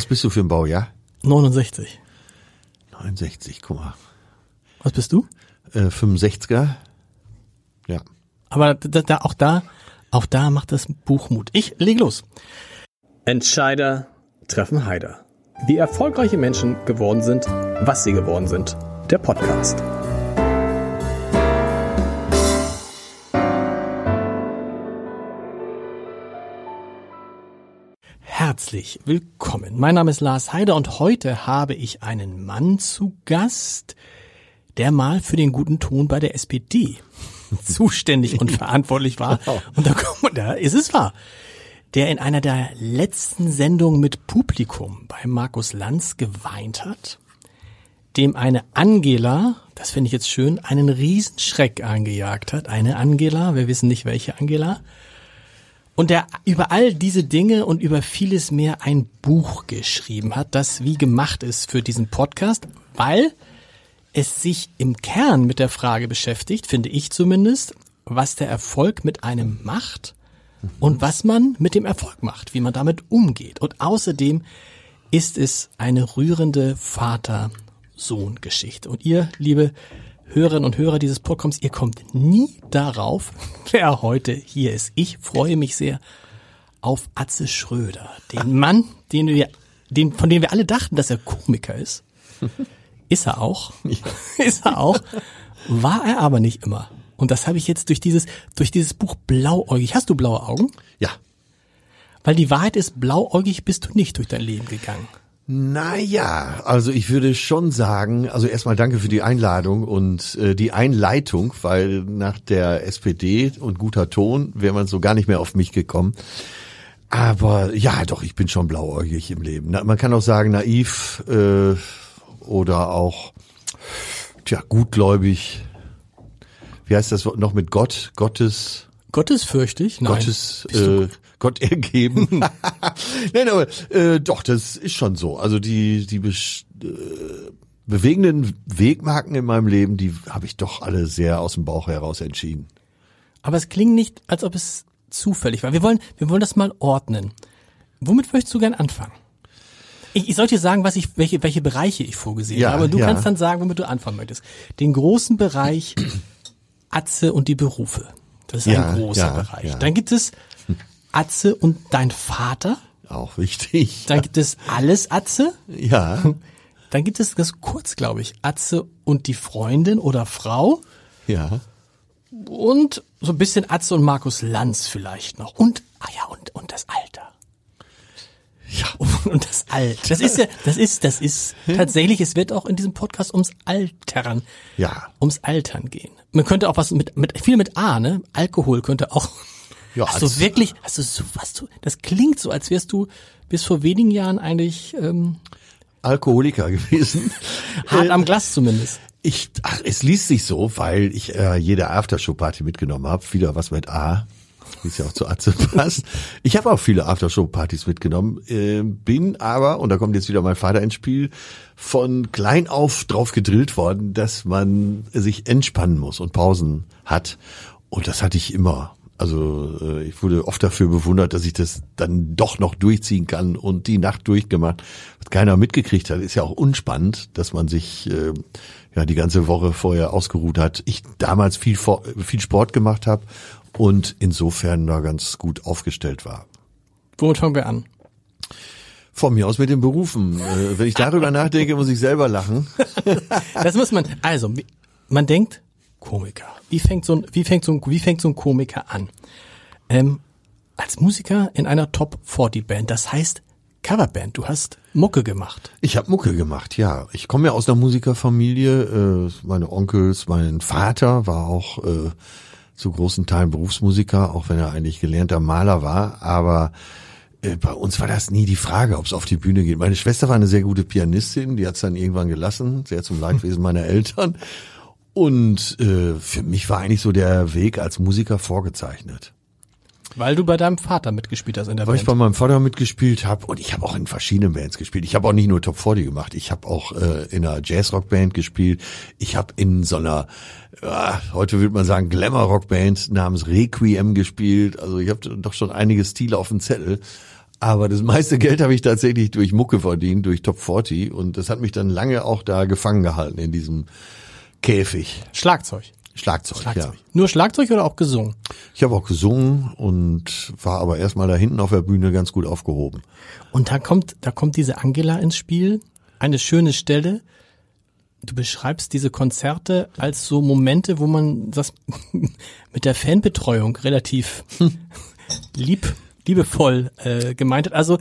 Was bist du für ein Baujahr? 69. 69, guck mal. Was bist du? Äh, 65er. Ja. Aber da, da, auch da, auch da macht das Buch Mut. Ich leg los. Entscheider treffen Heider. Wie erfolgreiche Menschen geworden sind, was sie geworden sind. Der Podcast. Herzlich willkommen. Mein Name ist Lars Heider und heute habe ich einen Mann zu Gast, der mal für den guten Ton bei der SPD zuständig und verantwortlich war. Und da, kommt, da ist es wahr. Der in einer der letzten Sendungen mit Publikum bei Markus Lanz geweint hat, dem eine Angela, das finde ich jetzt schön, einen Riesenschreck eingejagt hat. Eine Angela, wir wissen nicht welche Angela, und der über all diese Dinge und über vieles mehr ein Buch geschrieben hat, das wie gemacht ist für diesen Podcast, weil es sich im Kern mit der Frage beschäftigt, finde ich zumindest, was der Erfolg mit einem macht und was man mit dem Erfolg macht, wie man damit umgeht. Und außerdem ist es eine rührende Vater-Sohn-Geschichte. Und ihr, liebe Hörerinnen und Hörer dieses Podcasts, ihr kommt nie darauf, wer heute hier ist. Ich freue mich sehr auf Atze Schröder, den Mann, den wir, den, von dem wir alle dachten, dass er Komiker ist. Ist er auch. Ja. Ist er auch. War er aber nicht immer. Und das habe ich jetzt durch dieses, durch dieses Buch blauäugig. Hast du blaue Augen? Ja. Weil die Wahrheit ist, blauäugig bist du nicht durch dein Leben gegangen. Naja, also ich würde schon sagen, also erstmal danke für die Einladung und äh, die Einleitung, weil nach der SPD und guter Ton wäre man so gar nicht mehr auf mich gekommen. Aber ja, doch, ich bin schon blauäugig im Leben. Na, man kann auch sagen, naiv äh, oder auch tja, gutgläubig. Wie heißt das noch mit Gott? Gottes Gottesfürchtig? Nein. Gottes äh, Gott ergeben. Nein, aber äh, doch, das ist schon so. Also die die be äh, bewegenden Wegmarken in meinem Leben, die habe ich doch alle sehr aus dem Bauch heraus entschieden. Aber es klingt nicht, als ob es zufällig war. Wir wollen wir wollen das mal ordnen. Womit möchtest du gern anfangen? Ich, ich sollte dir sagen, was ich, welche, welche Bereiche ich vorgesehen ja, habe. Du ja. kannst dann sagen, womit du anfangen möchtest. Den großen Bereich Atze und die Berufe. Das ist ja, ein großer Bereich. Dann gibt es Atze und dein Vater. Auch wichtig. Dann gibt es alles Atze. Ja. Dann gibt es das kurz, glaube ich, Atze und die Freundin oder Frau. Ja. Und so ein bisschen Atze und Markus Lanz vielleicht noch. Und, ah ja, und, und das Alter. Ja. Und das Alter. Das ist ja, das ist, das ist tatsächlich, es wird auch in diesem Podcast ums Altern. Ja. Ums Altern gehen. Man könnte auch was mit, mit, viel mit A, ne? Alkohol könnte auch. Ja, hast du wirklich, hast du so, was du, das klingt so, als wärst du bis vor wenigen Jahren eigentlich, ähm, Alkoholiker gewesen. Hart am Glas zumindest. Ich, ach, es liest sich so, weil ich äh, jede Aftershow-Party mitgenommen habe. Wieder was mit A wie es ja auch zu Atze passt. Ich habe auch viele Aftershow-Partys mitgenommen, äh, bin aber, und da kommt jetzt wieder mein Vater ins Spiel, von klein auf drauf gedrillt worden, dass man sich entspannen muss und Pausen hat. Und das hatte ich immer. Also äh, ich wurde oft dafür bewundert, dass ich das dann doch noch durchziehen kann und die Nacht durchgemacht. Was keiner mitgekriegt hat, ist ja auch unspannend, dass man sich äh, ja die ganze Woche vorher ausgeruht hat. Ich damals viel, viel Sport gemacht habe und insofern da ganz gut aufgestellt war. Womit fangen wir an? Von mir aus mit den Berufen. Äh, wenn ich darüber nachdenke, muss ich selber lachen. das muss man, also, man denkt, Komiker. Wie fängt so ein, wie fängt so ein, wie fängt so ein Komiker an? Ähm, als Musiker in einer Top 40 Band. Das heißt Coverband. Du hast Mucke gemacht. Ich habe Mucke gemacht, ja. Ich komme ja aus einer Musikerfamilie. Äh, meine Onkels, mein Vater war auch äh, zu großen Teilen Berufsmusiker, auch wenn er eigentlich gelernter Maler war. Aber äh, bei uns war das nie die Frage, ob es auf die Bühne geht. Meine Schwester war eine sehr gute Pianistin, die hat es dann irgendwann gelassen, sehr zum Leidwesen meiner Eltern. Und äh, für mich war eigentlich so der Weg als Musiker vorgezeichnet. Weil du bei deinem Vater mitgespielt hast in der Weil Band. ich bei meinem Vater mitgespielt habe und ich habe auch in verschiedenen Bands gespielt. Ich habe auch nicht nur Top 40 gemacht, ich habe auch äh, in einer Jazzrock-Band gespielt. Ich habe in so einer, äh, heute würde man sagen, Glamour-Rock-Band namens Requiem gespielt. Also ich habe doch schon einige Stile auf dem Zettel. Aber das meiste Geld habe ich tatsächlich durch Mucke verdient, durch Top 40 und das hat mich dann lange auch da gefangen gehalten in diesem Käfig. Schlagzeug. Schlagzeug, Schlagzeug. ja. Nur Schlagzeug oder auch gesungen? Ich habe auch gesungen und war aber erstmal da hinten auf der Bühne ganz gut aufgehoben. Und da kommt, da kommt diese Angela ins Spiel. Eine schöne Stelle. Du beschreibst diese Konzerte als so Momente, wo man das mit der Fanbetreuung relativ lieb, liebevoll äh, gemeint hat. Also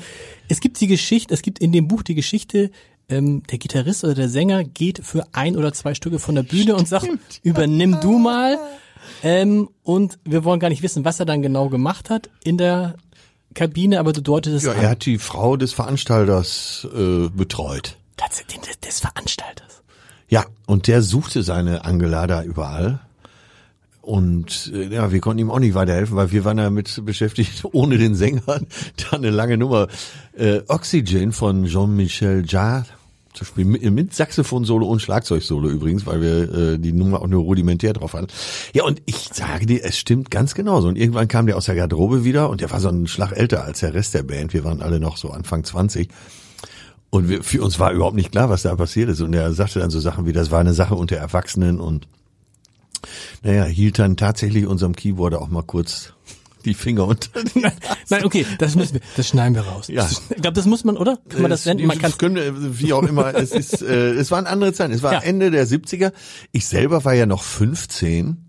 es gibt die Geschichte, es gibt in dem Buch die Geschichte, ähm, der Gitarrist oder der Sänger geht für ein oder zwei Stücke von der Bühne und sagt, übernimm du mal. Ähm, und wir wollen gar nicht wissen, was er dann genau gemacht hat in der Kabine, aber du deutest es Ja, an. er hat die Frau des Veranstalters äh, betreut. Tatsächlich des, des Veranstalters. Ja, und der suchte seine Angela da überall. Und äh, ja, wir konnten ihm auch nicht weiterhelfen, weil wir waren damit beschäftigt, ohne den Sänger, da eine lange Nummer. Äh, Oxygen von Jean-Michel Jarre zu spielen, mit, mit Saxophon-Solo und Schlagzeug-Solo übrigens, weil wir äh, die Nummer auch nur rudimentär drauf hatten. Ja, und ich sage dir, es stimmt ganz genauso. Und irgendwann kam der aus der Garderobe wieder und der war so ein Schlag älter als der Rest der Band. Wir waren alle noch so Anfang 20. Und wir, für uns war überhaupt nicht klar, was da passiert ist. Und er sagte dann so Sachen wie, das war eine Sache unter Erwachsenen und naja, hielt dann tatsächlich unserem Keyboarder auch mal kurz die Finger unter die Nein, okay, das müssen wir, das schneiden wir raus. Ja. Ich glaube, das muss man, oder? Kann man das senden? Man kann können, wie auch immer, es ist, äh, es waren andere Zeiten. Es war Ja. Ende der 70er. Ich selber war ja noch 15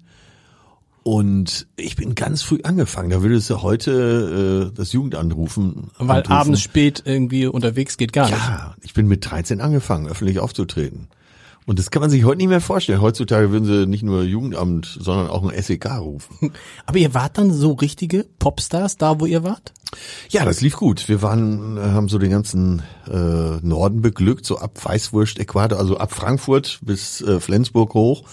und ich bin ganz früh angefangen. Da würdest du heute äh, das Jugendamt rufen. weil anrufen. abends spät irgendwie unterwegs geht gar nicht. Ja, ich bin mit 13 angefangen, öffentlich aufzutreten. Und das kann man sich heute nicht mehr vorstellen. Heutzutage würden sie nicht nur Jugendamt, sondern auch ein SEK rufen. Aber ihr wart dann so richtige Popstars da, wo ihr wart? Ja, das lief gut. Wir waren, äh, haben so den ganzen äh, Norden beglückt, so ab Weißwurst, Äquator, also ab Frankfurt bis äh, Flensburg hoch.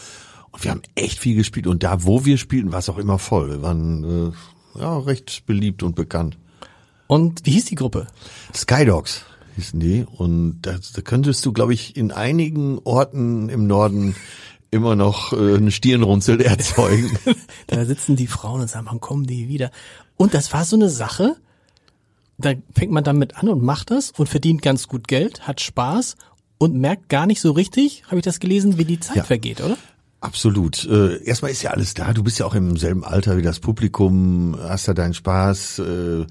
Und wir haben echt viel gespielt. Und da, wo wir spielten, war es auch immer voll. Wir waren äh, ja recht beliebt und bekannt. Und wie hieß die Gruppe? Skydogs hießen die. Und da, da könntest du, glaube ich, in einigen Orten im Norden immer noch äh, eine Stirnrunzel erzeugen. Da sitzen die Frauen und sagen, wann kommen die wieder? Und das war so eine Sache, da fängt man damit an und macht das und verdient ganz gut Geld, hat Spaß und merkt gar nicht so richtig, habe ich das gelesen, wie die Zeit Ja. vergeht, oder? Absolut. Äh, erstmal ist ja alles da. Du bist ja auch im selben Alter wie das Publikum, hast da deinen Spaß. Äh,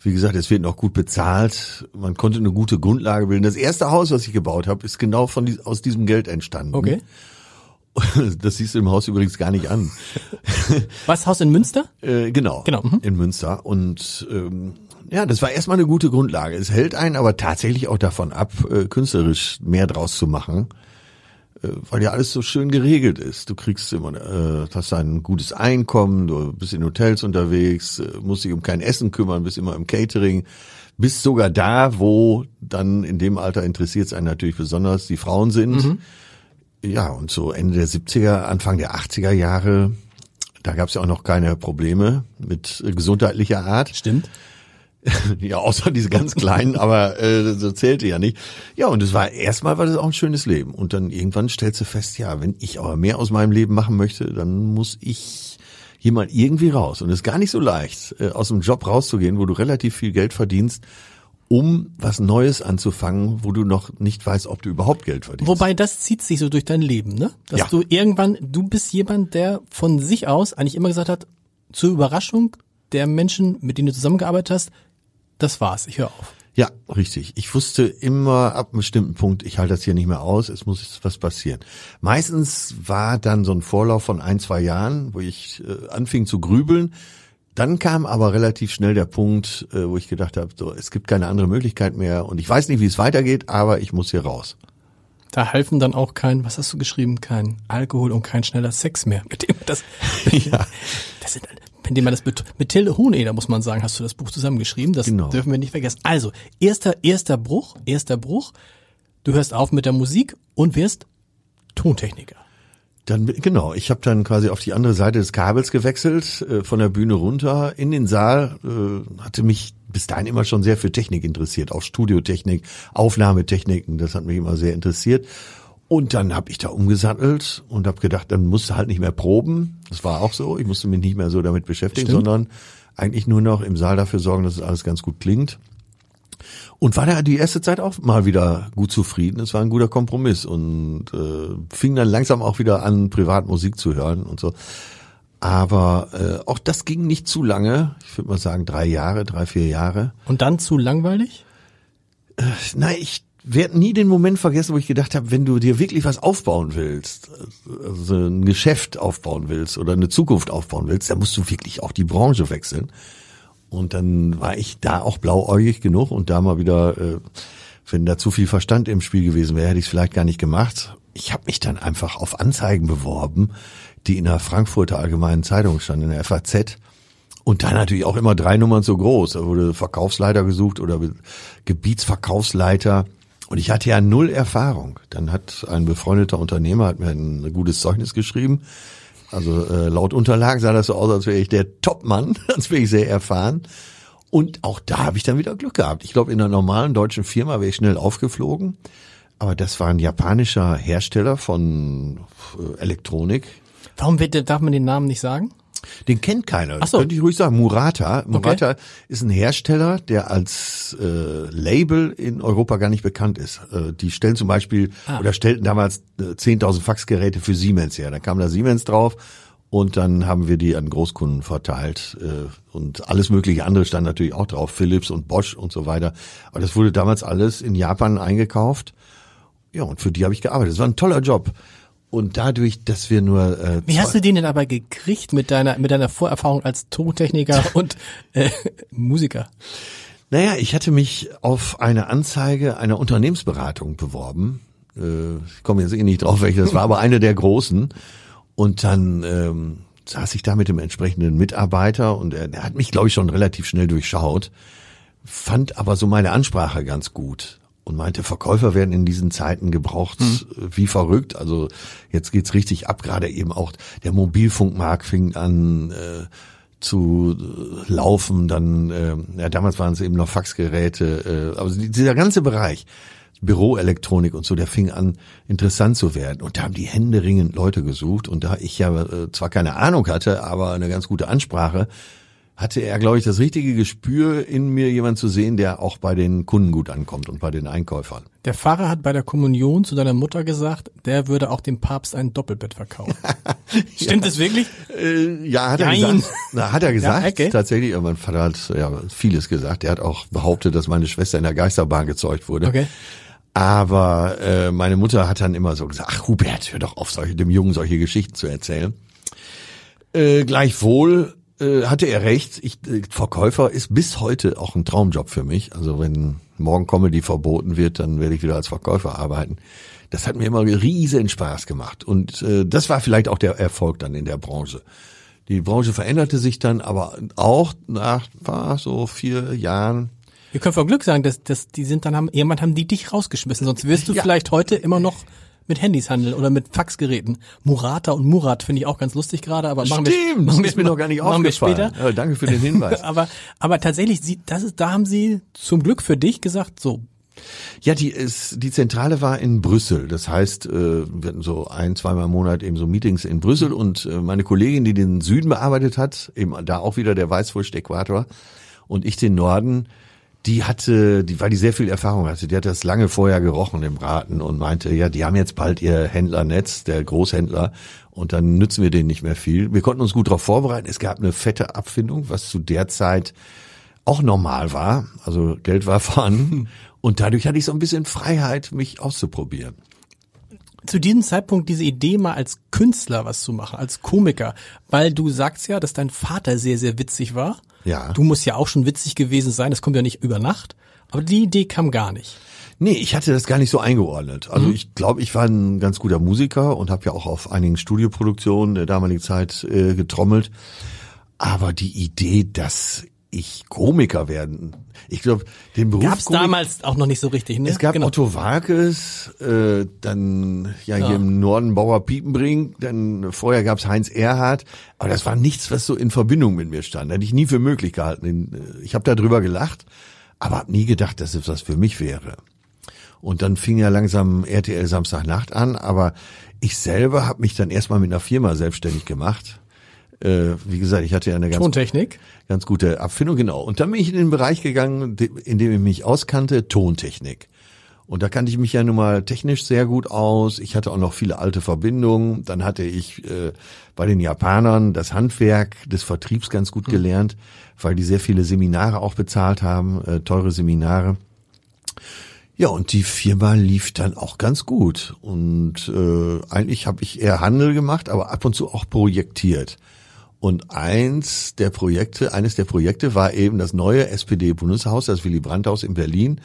wie gesagt, es wird noch gut bezahlt. Man konnte eine gute Grundlage bilden. Das erste Haus, was ich gebaut habe, ist genau von aus diesem Geld entstanden. Okay. Das siehst du im Haus übrigens gar nicht an. Was, Haus in Münster? Äh, genau, Genau, mhm. in Münster. Und ähm, ja, das war erstmal eine gute Grundlage. Es hält einen aber tatsächlich auch davon ab, äh, künstlerisch mehr draus zu machen, weil ja alles so schön geregelt ist. Du kriegst immer, äh, hast ein gutes Einkommen, du bist in Hotels unterwegs, äh, musst dich um kein Essen kümmern, bist immer im Catering, bist sogar da, wo dann in dem Alter interessiert es einen natürlich besonders die Frauen sind. Ja, und so Ende der 70er, Anfang der 80er Jahre, da gab es ja auch noch keine Probleme mit äh, gesundheitlicher Art. Stimmt. Ja, außer diese ganz kleinen, aber äh, so zählte ja nicht. Ja, und es war erstmal war das auch ein schönes Leben. Und dann irgendwann stellst du fest, ja, wenn ich aber mehr aus meinem Leben machen möchte, dann muss ich hier mal irgendwie raus. Und es ist gar nicht so leicht, äh, aus dem Job rauszugehen, wo du relativ viel Geld verdienst, um was Neues anzufangen, wo du noch nicht weißt, ob du überhaupt Geld verdienst. Wobei das zieht sich so durch dein Leben, ne? Dass Ja. du irgendwann, du bist jemand, der von sich aus eigentlich immer gesagt hat, zur Überraschung der Menschen, mit denen du zusammengearbeitet hast, das war's, ich höre auf. Ja, richtig. Ich wusste immer ab einem bestimmten Punkt, ich halte das hier nicht mehr aus, es muss was passieren. Meistens war dann so ein Vorlauf von ein, zwei Jahren, wo ich äh, anfing zu grübeln. Dann kam aber relativ schnell der Punkt, äh, wo ich gedacht habe, so, es gibt keine andere Möglichkeit mehr und ich weiß nicht, wie es weitergeht, aber ich muss hier raus. Da halfen dann auch kein, was hast du geschrieben, kein Alkohol und kein schneller Sex mehr. Mit dem das, Ja. das sind, mit dem man das bet- mit Till Hoheneder muss man sagen, hast du das Buch zusammengeschrieben. Das Genau. dürfen wir nicht vergessen. Also erster erster Bruch, erster Bruch. Du hörst auf mit der Musik und wirst Tontechniker. Dann genau, ich habe dann quasi auf die andere Seite des Kabels gewechselt, äh, von der Bühne runter in den Saal, äh, hatte mich bis dahin immer schon sehr für Technik interessiert, auch Studiotechnik, Aufnahmetechniken, das hat mich immer sehr interessiert. Und dann habe ich da umgesattelt und habe gedacht, dann musst du halt nicht mehr proben. Das war auch so, ich musste mich nicht mehr so damit beschäftigen, Stimmt. sondern eigentlich nur noch im Saal dafür sorgen, dass es alles ganz gut klingt. Und war da die erste Zeit auch mal wieder gut zufrieden. Es war ein guter Kompromiss und äh, fing dann langsam auch wieder an, Privatmusik zu hören und so. Aber äh, auch das ging nicht zu lange. Ich würde mal sagen drei Jahre, drei, vier Jahre. Und dann zu langweilig? Äh, nein, ich werde nie den Moment vergessen, wo ich gedacht habe, wenn du dir wirklich was aufbauen willst, also ein Geschäft aufbauen willst oder eine Zukunft aufbauen willst, dann musst du wirklich auch die Branche wechseln. Und dann war ich da auch blauäugig genug und da mal wieder, äh, wenn da zu viel Verstand im Spiel gewesen wäre, hätte ich es vielleicht gar nicht gemacht. Ich habe mich dann einfach auf Anzeigen beworben, die in der Frankfurter Allgemeinen Zeitung standen, in der FAZ. Und dann natürlich auch immer drei Nummern so groß. Da wurde Verkaufsleiter gesucht oder Gebietsverkaufsleiter. Und ich hatte ja null Erfahrung. Dann hat ein befreundeter Unternehmer hat mir ein gutes Zeugnis geschrieben. Also äh, laut Unterlagen sah das so aus, als wäre ich der Topmann, als wäre ich sehr erfahren. Und auch da habe ich dann wieder Glück gehabt. Ich glaube, in einer normalen deutschen Firma wäre ich schnell aufgeflogen. Aber das war ein japanischer Hersteller von äh, Elektronik. Warum wird, darf man den Namen nicht sagen? Den kennt keiner. Ach so. Könnte ich ruhig sagen. Murata. Murata ist ein Hersteller, der als äh, Label in Europa gar nicht bekannt ist. Äh, die stellen zum Beispiel Ah. oder stellten damals äh, 10.000 Faxgeräte für Siemens her. Da kam da Siemens drauf und dann haben wir die an Großkunden verteilt äh, und alles mögliche andere stand natürlich auch drauf, Philips und Bosch und so weiter. Aber das wurde damals alles in Japan eingekauft. Ja, und für die habe ich gearbeitet. Das war ein toller Job. Und dadurch, dass wir nur äh, Wie hast du den denn aber gekriegt mit deiner, mit deiner Vorerfahrung als Tontechniker und äh, Musiker? Naja, ich hatte mich auf eine Anzeige einer Unternehmensberatung beworben. Äh, ich komme jetzt eh nicht drauf, welche das war, aber eine der großen. Und dann ähm, saß ich da mit dem entsprechenden Mitarbeiter und er, der hat mich, glaube ich, schon relativ schnell durchschaut, fand aber so meine Ansprache ganz gut und meinte, Verkäufer werden in diesen Zeiten gebraucht äh, wie verrückt. Also jetzt geht's richtig ab, gerade eben auch der Mobilfunkmarkt fing an äh, zu äh, laufen, dann, äh, ja damals waren es eben noch Faxgeräte, äh, aber dieser ganze Bereich, Büroelektronik und so, der fing an interessant zu werden. Und da haben die händeringend Leute gesucht. Und da ich ja äh, zwar keine Ahnung hatte, aber eine ganz gute Ansprache, hatte er, glaube ich, das richtige Gespür, in mir jemand zu sehen, der auch bei den Kunden gut ankommt und bei den Einkäufern. Der Pfarrer hat bei der Kommunion zu deiner Mutter gesagt, der würde auch dem Papst ein Doppelbett verkaufen. Stimmt das wirklich? Äh, ja, hat er Nein. gesagt. Na, hat er gesagt, Ja, okay. tatsächlich. Mein Vater hat ja vieles gesagt. Er hat auch behauptet, dass meine Schwester in der Geisterbahn gezeugt wurde. Okay. Aber äh, meine Mutter hat dann immer so gesagt, ach Hubert, hör doch auf, solche, dem Jungen solche Geschichten zu erzählen. Äh, gleichwohl äh, hatte er recht. Ich, äh, Verkäufer ist bis heute auch ein Traumjob für mich. Also wenn morgen Comedy verboten wird, dann werde ich wieder als Verkäufer arbeiten. Das hat mir immer riesen Spaß gemacht. Und äh, das war vielleicht auch der Erfolg dann in der Branche. Die Branche veränderte sich dann aber auch nach war so vier Jahren. Wir können vor Glück sagen, dass, dass die sind dann haben, jemand haben die dich rausgeschmissen, sonst wirst du Ja. vielleicht heute immer noch mit Handys handeln oder mit Faxgeräten. Murata und Murat finde ich auch ganz lustig gerade, aber machen wir, Stimmt, machen das ist mir noch gar nicht machen wir später. Ja, danke für den Hinweis. Aber, aber tatsächlich, sie, das ist, da haben sie zum Glück für dich gesagt, so, Ja, die ist, die Zentrale war in Brüssel. Das heißt, äh, wir hatten so ein, zweimal im Monat eben so Meetings in Brüssel und äh, meine Kollegin, die den Süden bearbeitet hat, eben da auch wieder der Weißwurst-Äquator und ich den Norden, die hatte, die, weil die sehr viel Erfahrung hatte, die hat das lange vorher gerochen im Braten und meinte, ja, die haben jetzt bald ihr Händlernetz, der Großhändler, und dann nützen wir denen nicht mehr viel. Wir konnten uns gut darauf vorbereiten. Es gab eine fette Abfindung, was zu der Zeit auch normal war. Also Geld war vorhanden. Und dadurch hatte ich so ein bisschen Freiheit, mich auszuprobieren. zu diesem Zeitpunkt diese Idee mal als Künstler was zu machen, als Komiker, weil du sagst ja, dass dein Vater sehr, sehr witzig war. Ja. Du musst ja auch schon witzig gewesen sein, das kommt ja nicht über Nacht. Aber die Idee kam gar nicht. Nee, ich hatte das gar nicht so eingeordnet. Also ich glaube, ich war ein ganz guter Musiker und habe ja auch auf einigen Studioproduktionen der damaligen Zeit äh, getrommelt. Aber die Idee, dass ich Komiker werden, ich glaube, den Beruf Gab's Komik- damals auch noch nicht so richtig, ne? Es gab genau. Otto Walkes, äh, dann ja, hier im Norden Bauer Piepenbrink, dann vorher gab's Heinz Erhardt, aber das war nichts, was so in Verbindung mit mir stand. Hätte ich nie für möglich gehalten. Äh, Ich habe darüber gelacht, aber habe nie gedacht, dass es was für mich wäre. Und dann fing ja langsam RTL Samstagnacht an, aber ich selber habe mich dann erstmal mit einer Firma selbstständig gemacht. Äh, wie gesagt, ich hatte ja eine ganz, Tontechnik. ganz gute Abfindung, genau. Und dann bin ich in den Bereich gegangen, in dem ich mich auskannte, Tontechnik. Und da kannte ich mich ja nun mal technisch sehr gut aus. Ich hatte auch noch viele alte Verbindungen. Dann hatte ich äh, bei den Japanern das Handwerk des Vertriebs ganz gut gelernt, weil die sehr viele Seminare auch bezahlt haben, äh, teure Seminare. Ja, und die Firma lief dann auch ganz gut. Und äh, eigentlich habe ich eher Handel gemacht, aber ab und zu auch projektiert. Und eins der Projekte, eines der Projekte war eben das neue SPD-Bundeshaus, das Willy Brandt-Haus in Berlin.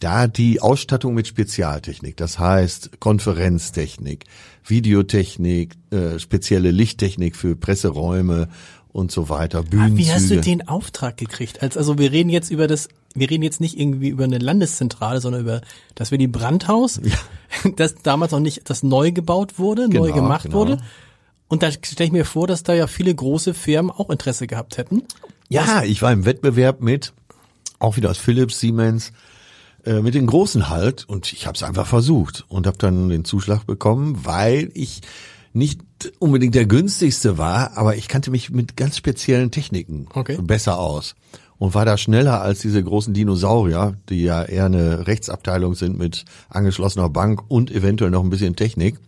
Da die Ausstattung mit Spezialtechnik, das heißt Konferenztechnik, Videotechnik, äh, spezielle Lichttechnik für Presseräume und so weiter, Ah, Bühnenzüge. Wie hast du den Auftrag gekriegt? Als, also wir reden jetzt über das, wir reden jetzt nicht irgendwie über eine Landeszentrale, sondern über das Willy Brandt-Haus, das damals noch nicht, das neu gebaut wurde, neu Genau, gemacht genau. wurde. Und da stelle ich mir vor, dass da ja viele große Firmen auch Interesse gehabt hätten. Ja, ich war im Wettbewerb mit, auch wieder aus Philips, Siemens, äh, mit den Großen halt und ich habe es einfach versucht und habe dann den Zuschlag bekommen, weil ich nicht unbedingt der günstigste war, aber ich kannte mich mit ganz speziellen Techniken Okay. besser aus und war da schneller als diese großen Dinosaurier, die ja eher eine Rechtsabteilung sind mit angeschlossener Bank und eventuell noch ein bisschen Technik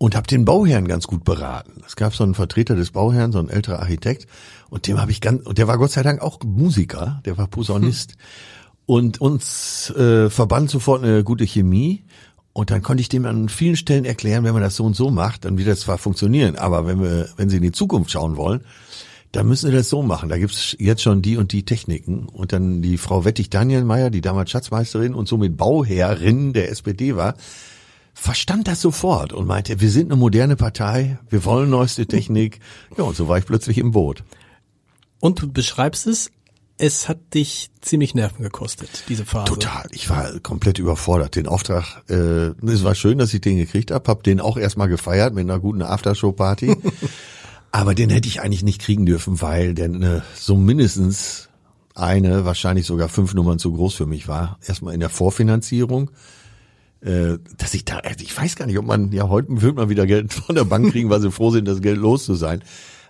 und habe den Bauherrn ganz gut beraten. Es gab so einen Vertreter des Bauherrn, so ein älterer Architekt, und dem habe ich ganz, und der war Gott sei Dank auch Musiker, der war Posaunist. Und uns äh, verband sofort eine gute Chemie. Und dann konnte ich dem an vielen Stellen erklären, wenn man das so und so macht, dann wird das zwar funktionieren, aber wenn wir, wenn Sie in die Zukunft schauen wollen, dann müssen Sie das so machen. Da gibt's jetzt schon die und die Techniken. Und dann die Frau Wettig-Danielmeier, die damals Schatzmeisterin und somit Bauherrin der SPD war, verstand das sofort und meinte, wir sind eine moderne Partei, wir wollen neueste Technik. Ja, und so war ich plötzlich im Boot. Und du beschreibst es, es hat dich ziemlich Nerven gekostet, diese Phase. Total. Ich war komplett überfordert. Den Auftrag, äh, es war schön, dass ich den gekriegt habe. Hab den auch erstmal gefeiert mit einer guten Aftershow-Party. Aber den hätte ich eigentlich nicht kriegen dürfen, weil der äh, so mindestens eine, wahrscheinlich sogar fünf Nummern zu groß für mich war. Erstmal in der Vorfinanzierung. Äh, dass ich da, also ich weiß gar nicht, ob man, ja, heute wird man wieder Geld von der Bank kriegen, weil sie froh sind, das Geld los zu sein.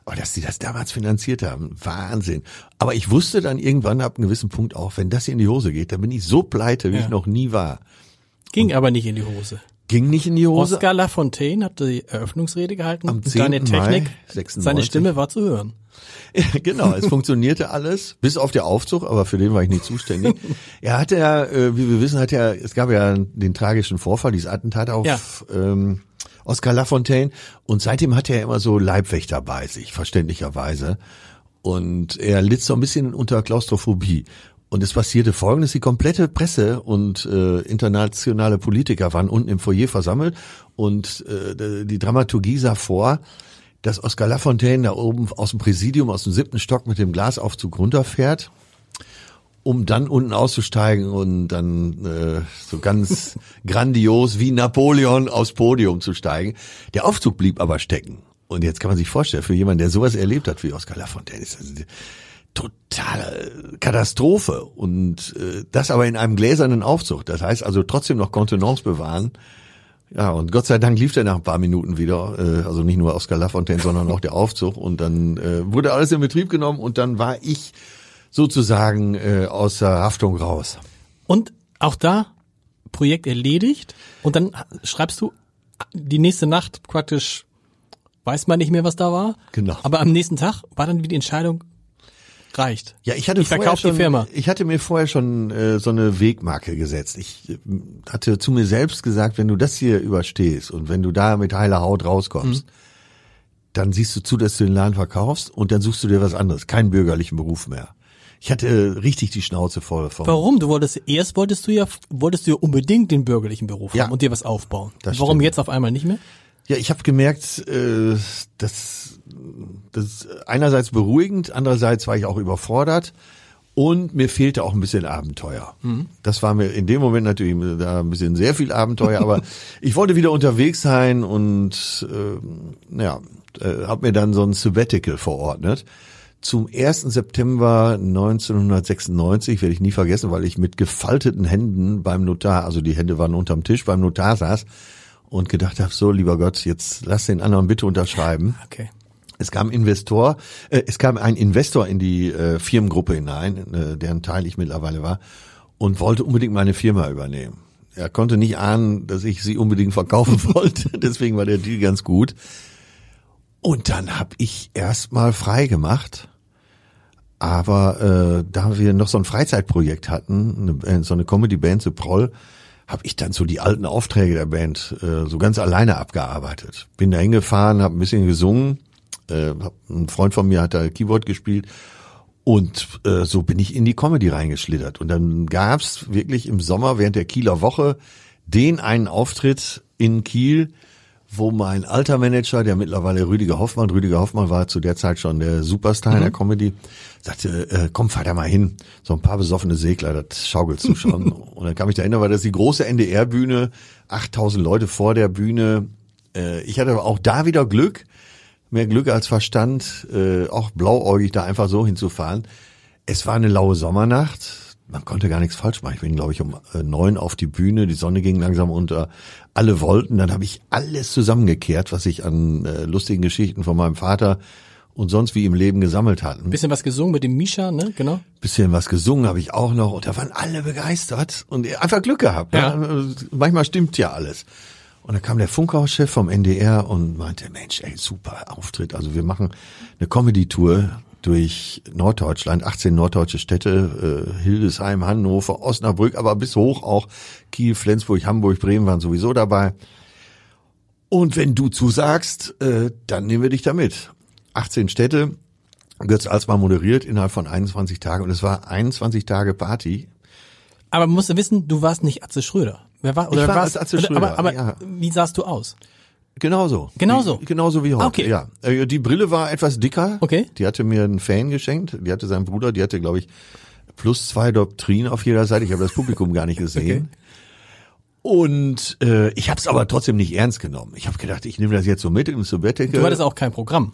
Aber dass die das damals finanziert haben, Wahnsinn. Aber ich wusste dann irgendwann ab einem gewissen Punkt auch, wenn das hier in die Hose geht, dann bin ich so pleite, wie Ja. ich noch nie war. Ging aber nicht in die Hose. Ging nicht in die Hose. Oscar Lafontaine hat die Eröffnungsrede gehalten. Am und Deine 10. Mai Technik, 96. seine Stimme war zu hören. genau, es funktionierte alles, bis auf der Aufzug, aber für den war ich nicht zuständig. er hatte ja, äh, wie wir wissen, hat er, es gab ja den tragischen Vorfall, dieses Attentat auf Ja. ähm, Oscar Lafontaine und seitdem hat er immer so Leibwächter bei sich, verständlicherweise. Und er litt so ein bisschen unter Klaustrophobie. Und es passierte folgendes, die komplette Presse und äh, internationale Politiker waren unten im Foyer versammelt und äh, die Dramaturgie sah vor, dass Oscar Lafontaine da oben aus dem Präsidium, aus dem siebten Stock mit dem Glasaufzug runterfährt, um dann unten auszusteigen und dann äh, so ganz grandios wie Napoleon aufs Podium zu steigen. Der Aufzug blieb aber stecken. Und jetzt kann man sich vorstellen, für jemanden, der sowas erlebt hat wie Oscar Lafontaine, ist das eine totale Katastrophe. Und äh, das aber in einem gläsernen Aufzug. Das heißt also trotzdem noch Kontenance bewahren. Ja, und Gott sei Dank lief der nach ein paar Minuten wieder, äh, also nicht nur Oscar Lafontaine, sondern auch der Aufzug. Und dann äh, wurde alles in Betrieb genommen und dann war ich sozusagen äh, aus der Haftung raus. Und auch da Projekt erledigt und dann schreibst du die nächste Nacht praktisch, weiß man nicht mehr, was da war. Genau. Aber am nächsten Tag war dann die Entscheidung, reicht. Ja, ich hatte Ich vorher verkauf die schon, Firma. ich hatte mir vorher schon äh, so eine Wegmarke gesetzt. Ich äh, hatte zu mir selbst gesagt, wenn du das hier überstehst und wenn du da mit heiler Haut rauskommst, Mhm. dann siehst du zu, dass du den Laden verkaufst und dann suchst du dir was anderes, keinen bürgerlichen Beruf mehr. Ich hatte richtig die Schnauze voll vom Warum? Du wolltest erst wolltest du ja wolltest du ja unbedingt den bürgerlichen Beruf Ja. haben und dir was aufbauen. Warum stimmt. jetzt auf einmal nicht mehr? Ja, ich habe gemerkt, äh, dass das einerseits beruhigend, andererseits war ich auch überfordert und mir fehlte auch ein bisschen Abenteuer. Das war mir in dem Moment natürlich da ein bisschen sehr viel Abenteuer, aber ich wollte wieder unterwegs sein und äh, ja, äh, habe mir dann so ein Sabbatical verordnet. Zum 1. September 1996 werde ich nie vergessen, weil ich mit gefalteten Händen beim Notar, also die Hände waren unterm Tisch, beim Notar saß und gedacht habe, so lieber Gott, jetzt lass den anderen bitte unterschreiben. Okay. Es kam Investor, äh, es kam ein Investor in die äh, Firmengruppe hinein, äh, deren Teil ich mittlerweile war, und wollte unbedingt meine Firma übernehmen. Er konnte nicht ahnen, dass ich sie unbedingt verkaufen wollte, deswegen war der Deal ganz gut. Und dann habe ich erstmal frei gemacht. Aber äh, da wir noch so ein Freizeitprojekt hatten, eine, Band, so eine Comedy-Band, so Proll, habe ich dann so die alten Aufträge der Band äh, so ganz alleine abgearbeitet. Bin da hingefahren, habe ein bisschen gesungen. Äh, ein Freund von mir hat da Keyboard gespielt. Und äh, so bin ich in die Comedy reingeschlittert. Und dann gab's wirklich im Sommer während der Kieler Woche den einen Auftritt in Kiel, wo mein alter Manager, der mittlerweile Rüdiger Hoffmann, Rüdiger Hoffmann war zu der Zeit schon der Superstar in der Comedy, sagte, äh, komm, fahr da mal hin. So ein paar besoffene Segler, das schaukelst du schon. und dann kam ich da hin, da war das die große NDR-Bühne, 8000 Leute vor der Bühne. Äh, ich hatte aber auch da wieder Glück, mehr Glück als Verstand, äh, auch blauäugig da einfach so hinzufahren. Es war eine laue Sommernacht. Man konnte gar nichts falsch machen. Ich bin, glaube ich, um äh, neun auf die Bühne. Die Sonne ging langsam unter. Alle wollten. Dann habe ich alles zusammengekehrt, was ich an äh, lustigen Geschichten von meinem Vater und sonst wie im Leben gesammelt hatten. Bisschen was gesungen mit dem Misha, ne? Genau. Bisschen was gesungen habe ich auch noch und da waren alle begeistert und einfach Glück gehabt. Ja. Ja. Manchmal stimmt ja alles. Und dann kam der Funkhauschef vom NDR und meinte, Mensch, ey, super Auftritt. Also wir machen eine Comedy-Tour durch Norddeutschland, 18 norddeutsche Städte, äh, Hildesheim, Hannover, Osnabrück, aber bis hoch auch Kiel, Flensburg, Hamburg, Bremen waren sowieso dabei. Und wenn du zusagst, äh, dann nehmen wir dich da mit. 18 Städte, Götz Alsmann moderiert innerhalb von 21 Tagen und es war 21 Tage Party. Aber man muss ja wissen, du warst nicht Atze Schröder. Wer war, oder Ich war warst, Atze Schröder, Aber, aber ja. wie sahst du aus? Genauso. Genauso? Wie, genauso wie heute, Okay. ja. Äh, Die Brille war etwas dicker. Okay. Die hatte mir ein Fan geschenkt. Die hatte sein Bruder, die hatte, glaube ich, plus zwei Doktrin auf jeder Seite. Ich habe das Publikum gar nicht gesehen. Und äh, ich habe es aber trotzdem nicht ernst genommen. Ich habe gedacht, ich nehme das jetzt so mit ins Bettdecke. Du hattest auch kein Programm.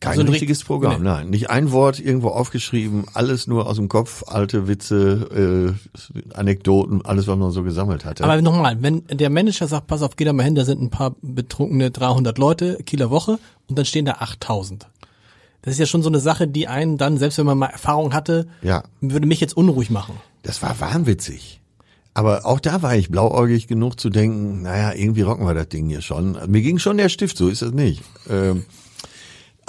Kein so ein richtiges richt- Programm, Nee. nein. Nicht ein Wort irgendwo aufgeschrieben, alles nur aus dem Kopf, alte Witze, äh, Anekdoten, alles, was man so gesammelt hatte. Aber nochmal, wenn der Manager sagt, pass auf, geh da mal hin, da sind ein paar betrunkene 300 Leute, Kieler Woche, und dann stehen da 8000. Das ist ja schon so eine Sache, die einen dann, selbst wenn man mal Erfahrung hatte, Ja. würde mich jetzt unruhig machen. Das war wahnwitzig. Aber auch da war ich blauäugig genug zu denken, naja, irgendwie rocken wir das Ding hier schon. Also Mir ging schon der Stift, so ist das nicht. Ähm,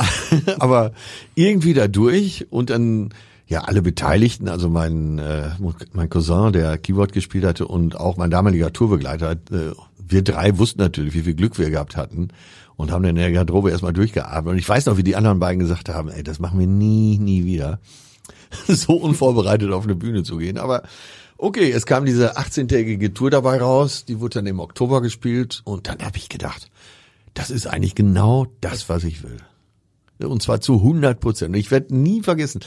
aber irgendwie da durch und dann ja alle Beteiligten, also mein äh, mein Cousin, der Keyboard gespielt hatte und auch mein damaliger Tourbegleiter, äh, wir drei wussten natürlich, wie viel Glück wir gehabt hatten und haben dann in der Garderobe erstmal durchgeatmet. Und ich weiß noch, wie die anderen beiden gesagt haben, ey, das machen wir nie, nie wieder. so unvorbereitet auf eine Bühne zu gehen. Aber okay, es kam diese 18-tägige Tour dabei raus, die wurde dann im Oktober gespielt und dann habe ich gedacht, das ist eigentlich genau das, was ich will. Und zwar zu 100 Prozent. Ich werde nie vergessen,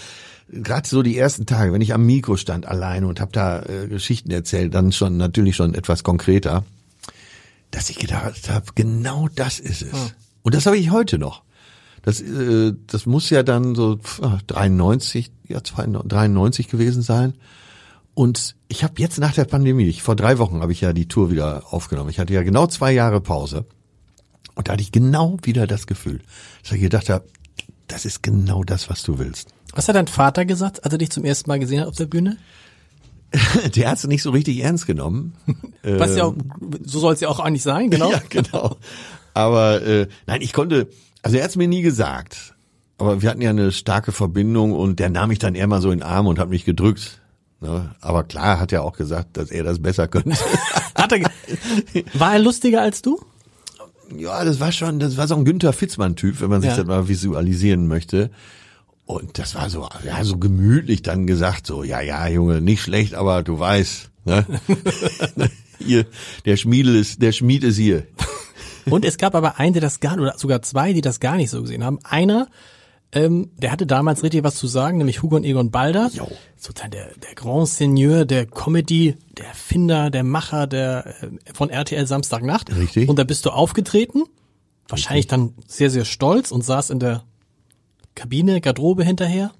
gerade so die ersten Tage, wenn ich am Mikro stand alleine und habe da äh, Geschichten erzählt, dann schon natürlich schon etwas konkreter, dass ich gedacht habe, genau das ist es. Und das habe ich heute noch. Das, äh, das muss ja dann so pf, 93, ja 92, 93 gewesen sein. Und ich habe jetzt nach der Pandemie, ich, vor drei Wochen habe ich ja die Tour wieder aufgenommen. Ich hatte ja genau zwei Jahre Pause. Und da hatte ich genau wieder das Gefühl, dass ich gedacht habe, das ist genau das, was du willst. Was hat dein Vater gesagt, als er dich zum ersten Mal gesehen hat auf der Bühne? Der hat es nicht so richtig ernst genommen. Was ja so soll es ja auch eigentlich sein, genau. Ja, genau. Aber äh, nein, ich konnte, also er hat es mir nie gesagt. Aber wir hatten ja eine starke Verbindung und der nahm mich dann eher mal so in den Arm und hat mich gedrückt. Ne? Aber klar hat er auch gesagt, dass er das besser könnte. Hat er, war er lustiger als du? Ja, das war schon, das war so ein Günther Fitzmann-Typ, wenn man sich Ja. das mal visualisieren möchte. Und das war so, ja, so gemütlich dann gesagt, so, ja, ja, Junge, nicht schlecht, aber du weißt, ne? hier, der Schmied ist, der Schmied ist hier. Und es gab aber einen, der das gar, oder sogar zwei, die das gar nicht so gesehen haben. Einer, ähm, der hatte damals richtig was zu sagen, nämlich Hugo und Egon Balder. Jo. Sozusagen der, der Grand Seigneur der Comedy, der Erfinder, der Macher der, äh, von RTL Samstagnacht. Richtig. Und da bist du aufgetreten, wahrscheinlich dann sehr, sehr stolz und saß in der Kabine, Garderobe hinterher.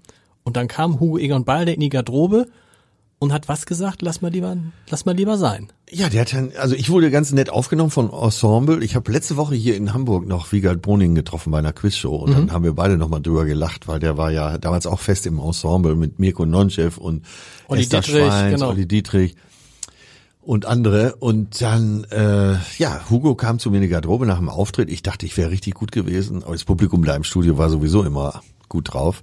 Und dann kam Hugo Egon Balder in die Garderobe und hat was gesagt? Lass mal lieber, lass mal lieber sein. Ja, der hat dann, also ich wurde ganz nett aufgenommen von Ensemble. Ich habe letzte Woche hier in Hamburg noch Wiegald Boning getroffen bei einer Quizshow und dann haben wir beide nochmal drüber gelacht, weil der war ja damals auch fest im Ensemble mit Mirko Nonchev und Olli Esther Dietrich, Schweins, genau. Olli Dietrich und andere. Und dann, äh, ja, Hugo kam zu mir in die Garderobe nach dem Auftritt. Ich dachte, ich wäre richtig gut gewesen, aber das Publikum da im Studio war sowieso immer gut drauf.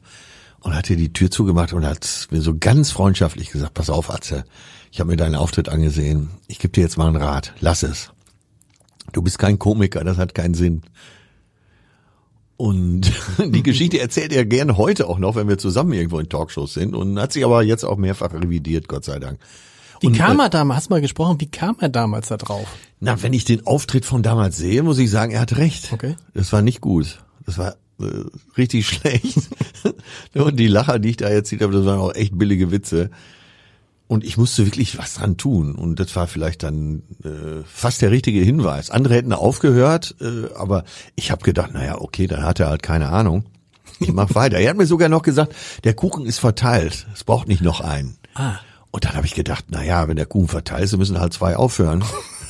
Und hat hier die Tür zugemacht und hat mir so ganz freundschaftlich gesagt, pass auf, Atze, ich habe mir deinen Auftritt angesehen. Ich gebe dir jetzt mal einen Rat. Lass es. Du bist kein Komiker, das hat keinen Sinn. Und die Geschichte erzählt er gerne heute auch noch, wenn wir zusammen irgendwo in Talkshows sind und hat sich aber jetzt auch mehrfach revidiert, Gott sei Dank. Wie Und, kam äh, er damals, hast du mal gesprochen, wie kam er damals da drauf? Na, wenn ich den Auftritt von damals sehe, muss ich sagen, er hat recht. Okay. Das war nicht gut. Das war äh, richtig schlecht. Und die Lacher, die ich da erzählt habe, das waren auch echt billige Witze. Und ich musste wirklich was dran tun. Und das war vielleicht dann äh, fast der richtige Hinweis. Andere hätten aufgehört, äh, aber ich habe gedacht, naja, okay, dann hat er halt keine Ahnung. Ich mach weiter. Er hat mir sogar noch gesagt, der Kuchen ist verteilt. Es braucht nicht noch einen. Ah. Und dann habe ich gedacht, na ja, wenn der Kuchen verteilt ist, müssen halt zwei aufhören.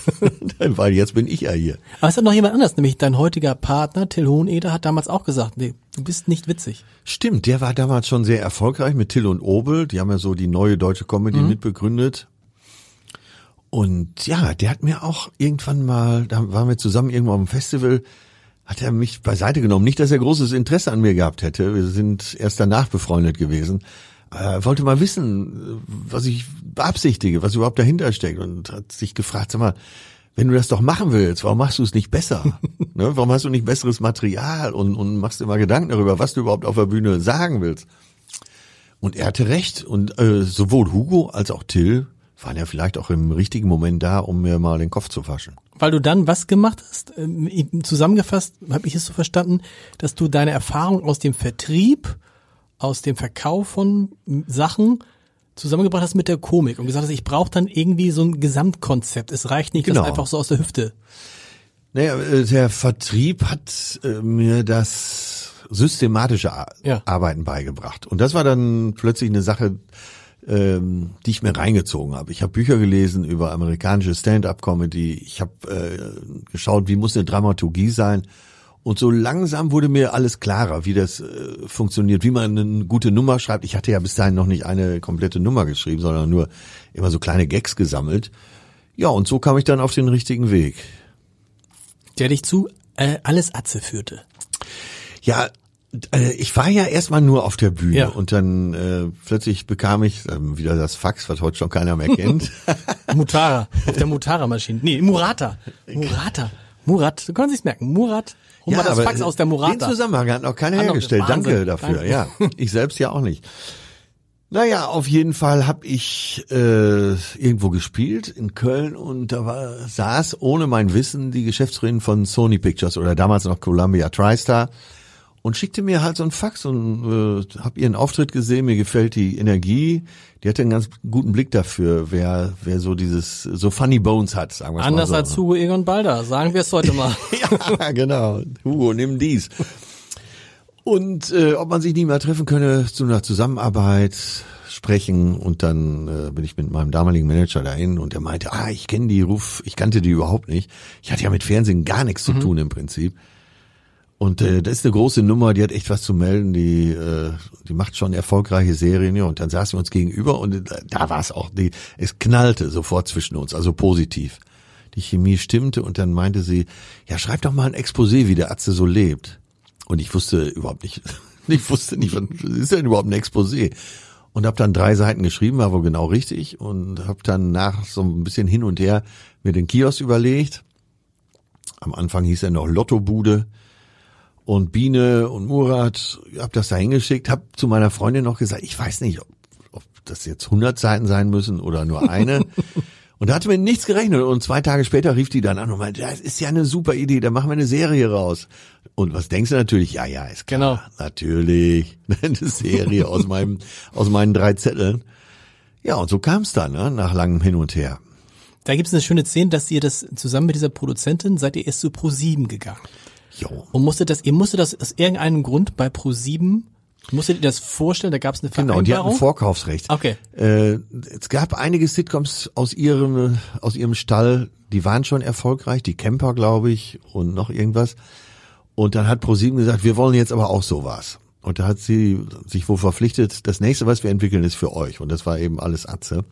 Weil jetzt bin ich ja hier. Aber es hat noch jemand anders, nämlich dein heutiger Partner, Till Hoheneder, hat damals auch gesagt, nee, du bist nicht witzig. Stimmt, der war damals schon sehr erfolgreich mit Till und Obel. Die haben ja so die neue deutsche Comedy mitbegründet. Und ja, der hat mir auch irgendwann mal, da waren wir zusammen irgendwo am Festival, hat er mich beiseite genommen. Nicht, dass er großes Interesse an mir gehabt hätte. Wir sind erst danach befreundet gewesen. Er wollte mal wissen, was ich beabsichtige, was überhaupt dahinter steckt und hat sich gefragt, sag mal, wenn du das doch machen willst, warum machst du es nicht besser? ne? Warum hast du nicht besseres Material und, und machst dir mal Gedanken darüber, was du überhaupt auf der Bühne sagen willst? Und er hatte recht. Und äh, sowohl Hugo als auch Till waren ja vielleicht auch im richtigen Moment da, um mir mal den Kopf zu waschen. Weil du dann was gemacht hast, ähm, zusammengefasst habe ich es so verstanden, dass du deine Erfahrung aus dem Vertrieb, aus dem Verkauf von Sachen zusammengebracht hast mit der Komik und gesagt hast, ich brauche dann irgendwie so ein Gesamtkonzept. Es reicht nicht, Genau. das einfach so aus der Hüfte. Naja, äh, der Vertrieb hat äh, mir das systematische Ja. Arbeiten beigebracht. Und das war dann plötzlich eine Sache, ähm, die ich mir reingezogen habe. Ich habe Bücher gelesen über amerikanische Stand-up-Comedy. Ich habe äh, geschaut, wie muss eine Dramaturgie sein. Und so langsam wurde mir alles klarer, wie das äh, funktioniert, wie man eine gute Nummer schreibt. Ich hatte ja bis dahin noch nicht eine komplette Nummer geschrieben, sondern nur immer so kleine Gags gesammelt. Ja, und so kam ich dann auf den richtigen Weg. Der dich zu äh, alles Atze führte. Ja, äh, ich war ja erstmal nur auf der Bühne Ja. und dann äh, plötzlich bekam ich ähm, wieder das Fax, was heute schon keiner mehr kennt. Mutara, auf der Mutara-Maschine. Nee, Murata. Murata. Murat, du kannst sich's merken. Murat, hol mal das Fax aus der Den Murata. Zusammenhang hat noch keiner Hat hergestellt. Wahnsinn. Danke dafür. Danke. Ja, ich selbst ja auch nicht. Naja, auf jeden Fall habe ich äh, irgendwo gespielt in Köln und da war, saß ohne mein Wissen die Geschäftsführerin von Sony Pictures oder damals noch Columbia TriStar und schickte mir halt so ein Fax und äh, habe ihren Auftritt gesehen, mir gefällt die Energie, die hatte einen ganz guten Blick dafür, wer wer so dieses so Funny Bones hat, sagen wir Anders mal so. als Hugo Egon Balder, sagen wir es heute mal. ja, genau. Hugo, nimm dies. Und äh, ob man sich nie mal treffen könne zu einer Zusammenarbeit sprechen und dann äh, bin ich mit meinem damaligen Manager dahin und der meinte, ah, ich kenne die, ruf, ich kannte die überhaupt nicht. Ich hatte ja mit Fernsehen gar nichts zu tun im Prinzip. Und äh, das ist eine große Nummer, die hat echt was zu melden, die äh, die macht schon erfolgreiche Serien, ja, und dann saßen wir uns gegenüber und da, da war es auch, die, es knallte sofort zwischen uns, also positiv. Die Chemie stimmte und dann meinte sie, ja, schreib doch mal ein Exposé, wie der Atze so lebt. Und ich wusste überhaupt nicht, ich wusste nicht, was ist denn überhaupt ein Exposé? Und habe dann drei Seiten geschrieben, war wohl genau richtig und habe dann nach so ein bisschen hin und her mir den Kiosk überlegt. Am Anfang hieß er noch Lottobude und Biene und Murat, hab das da hingeschickt, hab zu meiner Freundin noch gesagt, ich weiß nicht, ob, ob das jetzt 100 Seiten sein müssen oder nur eine. und da hatte mir nichts gerechnet und zwei Tage später rief die dann an und meinte, das ist ja eine super Idee, da machen wir eine Serie raus. Und was denkst du natürlich? Ja, ja, ist klar. Genau. Natürlich. Eine Serie aus meinem, aus meinen drei Zetteln. Ja, und so kam es dann, ne, nach langem Hin und Her. Da gibt es eine schöne Szene, dass ihr das zusammen mit dieser Produzentin seid ihr erst zu Pro7 gegangen. Jo. Und musstet das, ihr musstet das aus irgendeinem Grund bei Pro7 Du musst dir das vorstellen, da gab es eine Genau, Vereinbarung. die hatten Vorkaufsrecht. Okay. Äh, es gab einige Sitcoms aus ihrem, aus ihrem Stall, die waren schon erfolgreich, die Camper, glaube ich, und noch irgendwas. Und dann hat ProSieben gesagt, wir wollen jetzt aber auch sowas. Und da hat sie sich wohl verpflichtet, das nächste, was wir entwickeln, ist für euch. Und das war eben alles Atze.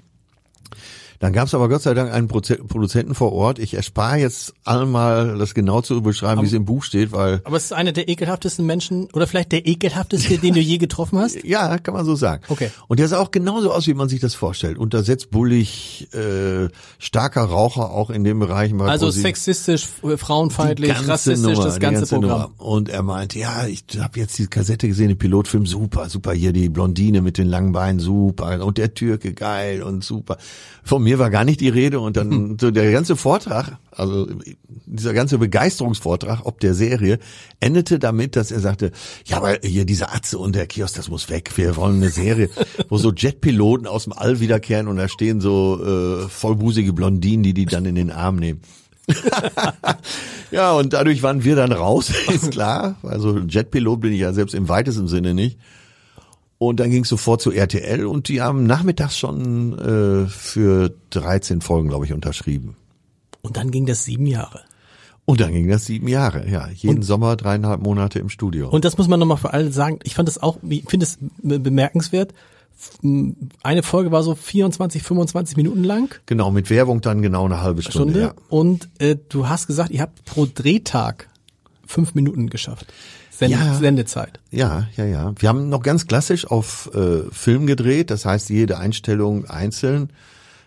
Dann gab es aber Gott sei Dank einen Proze- Produzenten vor Ort. Ich erspare jetzt allen mal, das genau zu beschreiben, wie es im Buch steht, weil Aber es ist einer der ekelhaftesten Menschen oder vielleicht der ekelhafteste, den du je getroffen hast. Ja, kann man so sagen. Okay. Und der sah auch genauso aus, wie man sich das vorstellt. Untersetzt bullig, äh, starker Raucher auch in dem Bereich. Also sexistisch, äh, frauenfeindlich, rassistisch, Nummer, das ganze, ganze Programm. Nummer. Und er meinte, ja, ich habe jetzt die Kassette gesehen, den Pilotfilm, super, super, hier die Blondine mit den langen Beinen, super. Und der Türke, geil und super. Von mir war gar nicht die Rede und dann so der ganze Vortrag, also dieser ganze Begeisterungsvortrag ob der Serie, endete damit, dass er sagte, ja, aber hier diese Atze und der Kiosk, das muss weg, wir wollen eine Serie, wo so Jetpiloten aus dem All wiederkehren und da stehen so äh, vollbusige Blondinen, die die dann in den Arm nehmen. Ja, und dadurch waren wir dann raus, ist klar. Also Jetpilot bin ich ja selbst im weitesten Sinne nicht. Und dann ging es sofort zu RTL und die haben nachmittags schon äh, für 13 Folgen, glaube ich, unterschrieben. Und dann ging das sieben Jahre. Und dann ging das sieben Jahre, ja. Jeden Sommer dreieinhalb Monate im Studio. Und das muss man nochmal für alle sagen. Ich fand das auch, ich finde es be- bemerkenswert. Eine Folge war so 24, 25 Minuten lang. genau, mit Werbung dann genau eine halbe Stunde. Stunde. Ja. Und äh, du hast gesagt, ihr habt pro Drehtag fünf Minuten geschafft. Send Ja. Sendezeit. ja, ja, ja. Wir haben noch ganz klassisch auf äh, Film gedreht, das heißt jede Einstellung einzeln.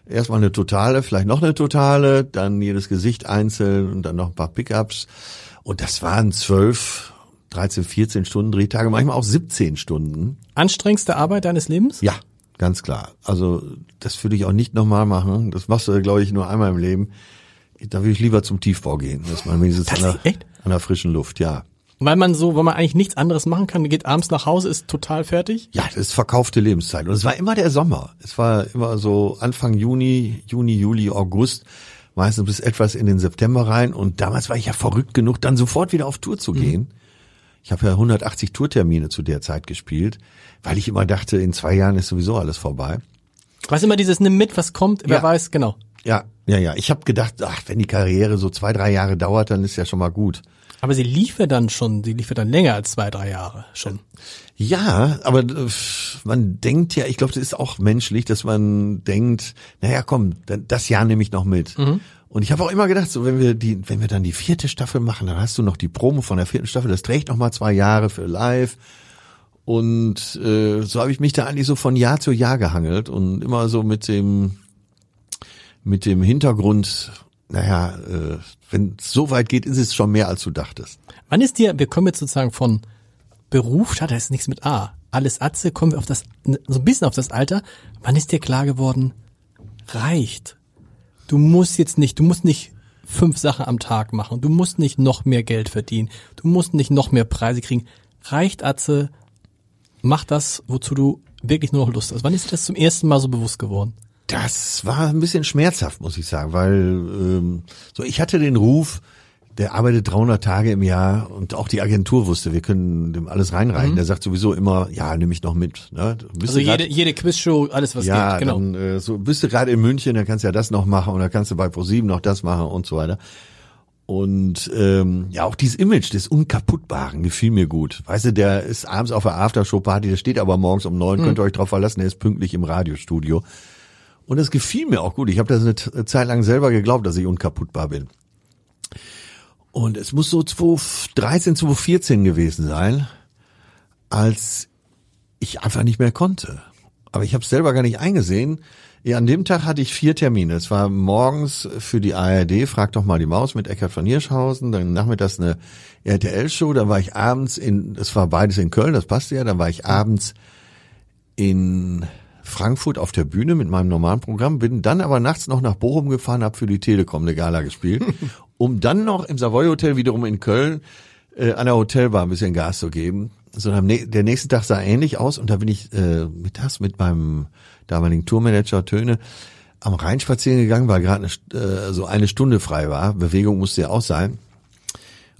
Erstmal eine totale, vielleicht noch eine totale, dann jedes Gesicht einzeln und dann noch ein paar Pickups. Und das waren zwölf, 13, 14 Stunden Drehtage, manchmal auch 17 Stunden. Anstrengendste Arbeit deines Lebens? Ja, ganz klar. Also das würde ich auch nicht nochmal machen. Das machst du, glaube ich, nur einmal im Leben. Da würde ich lieber zum Tiefbau gehen, dass man wenigstens an der, an der frischen Luft, ja. Weil man so, weil man eigentlich nichts anderes machen kann, geht abends nach Hause, ist total fertig. Ja, das ist verkaufte Lebenszeit. Und es war immer der Sommer. Es war immer so Anfang Juni, Juni, Juli, August, meistens bis etwas in den September rein. Und damals war ich ja verrückt genug, dann sofort wieder auf Tour zu gehen. Ich habe ja 180 Tourtermine zu der Zeit gespielt, weil ich immer dachte, in zwei Jahren ist sowieso alles vorbei. Was immer dieses nimm mit, was kommt, wer Ja. weiß, genau. Ja, ja, ja. Ich habe gedacht, ach, wenn die Karriere so zwei, drei Jahre dauert, dann ist ja schon mal gut. Aber sie lief ja dann schon, sie lief ja dann länger als zwei, drei Jahre schon. Ja, aber äh, man denkt ja, ich glaube, das ist auch menschlich, dass man denkt, naja, komm, das Jahr nehme ich noch mit. Und ich habe auch immer gedacht, so wenn wir die, wenn wir dann die vierte Staffel machen, dann hast du noch die Promo von der vierten Staffel, das trägt noch mal zwei Jahre für live. Und äh, so habe ich mich da eigentlich so von Jahr zu Jahr gehangelt und immer so mit dem mit dem Hintergrund, naja, äh, wenn es so weit geht, ist es schon mehr als du dachtest. Wann ist dir, wir kommen jetzt sozusagen von Beruf, das ist nichts mit A. Alles Atze, kommen wir auf das, so ein bisschen auf das Alter. Wann ist dir klar geworden, reicht. Du musst jetzt nicht, du musst nicht fünf Sachen am Tag machen. Du musst nicht noch mehr Geld verdienen. Du musst nicht noch mehr Preise kriegen. Reicht Atze, mach das, wozu du wirklich nur noch Lust hast. Wann ist dir das zum ersten Mal so bewusst geworden? Das war ein bisschen schmerzhaft, muss ich sagen, weil ähm, so ich hatte den Ruf, der arbeitet 300 Tage im Jahr und auch die Agentur wusste, wir können dem alles reinreichen. Der sagt sowieso immer, ja, nimm mich noch mit. Ne? Mhm. Also jede, jede Quizshow, alles was ja, geht, genau. dann äh, so bist du gerade in München, dann kannst du ja das noch machen und dann kannst du bei ProSieben noch das machen und so weiter. Und ähm, ja, auch dieses Image des Unkaputtbaren gefiel mir gut. Weißt du, der ist abends auf der Aftershow-Party, der steht aber morgens um neun, könnt ihr euch drauf verlassen, der ist pünktlich im Radiostudio. Und das gefiel mir auch gut. Ich habe das eine Zeit lang selber geglaubt, dass ich unkaputtbar bin. Und es muss so 2013, 2014 gewesen sein, als ich einfach nicht mehr konnte. Aber ich habe es selber gar nicht eingesehen. Ja, an dem Tag hatte ich vier Termine. Es war morgens für die ARD, frag doch mal die Maus mit Eckhard von Hirschhausen, dann nachmittags eine RTL-Show, dann war ich abends in, es war beides in Köln, das passte ja, dann war ich abends in Frankfurt auf der Bühne mit meinem normalen Programm, bin dann aber nachts noch nach Bochum gefahren, habe für die Telekom eine Gala gespielt, um dann noch im Savoy Hotel wiederum in Köln äh, an der Hotelbar ein bisschen Gas zu geben. So, der nächste Tag sah ähnlich aus und da bin ich äh, mittags mit meinem damaligen Tourmanager Töne am Rhein spazieren gegangen, weil gerade äh, so eine Stunde frei war. Bewegung musste ja auch sein.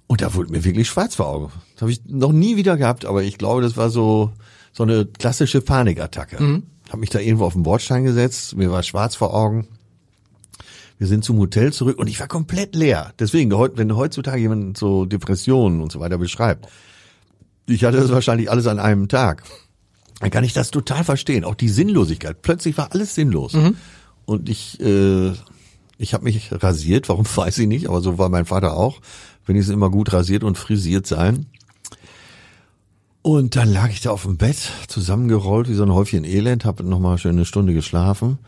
Und da wurde mir wirklich schwarz vor Augen. Das habe ich noch nie wieder gehabt, aber ich glaube, das war so so eine klassische Panikattacke. Mhm. Hab mich da irgendwo auf den Bordstein gesetzt, mir war schwarz vor Augen. Wir sind zum Hotel zurück und ich war komplett leer. Deswegen, wenn heutzutage jemand so Depressionen und so weiter beschreibt, ich hatte das wahrscheinlich alles an einem Tag, dann kann ich das total verstehen. Auch die Sinnlosigkeit. Plötzlich war alles sinnlos. Mhm. Und ich, äh, ich habe mich rasiert, warum weiß ich nicht, aber so war mein Vater auch. Wenn ich es immer gut rasiert und frisiert sein. Und dann lag ich da auf dem Bett, zusammengerollt wie so ein Häufchen Elend, habe nochmal schön eine Stunde geschlafen.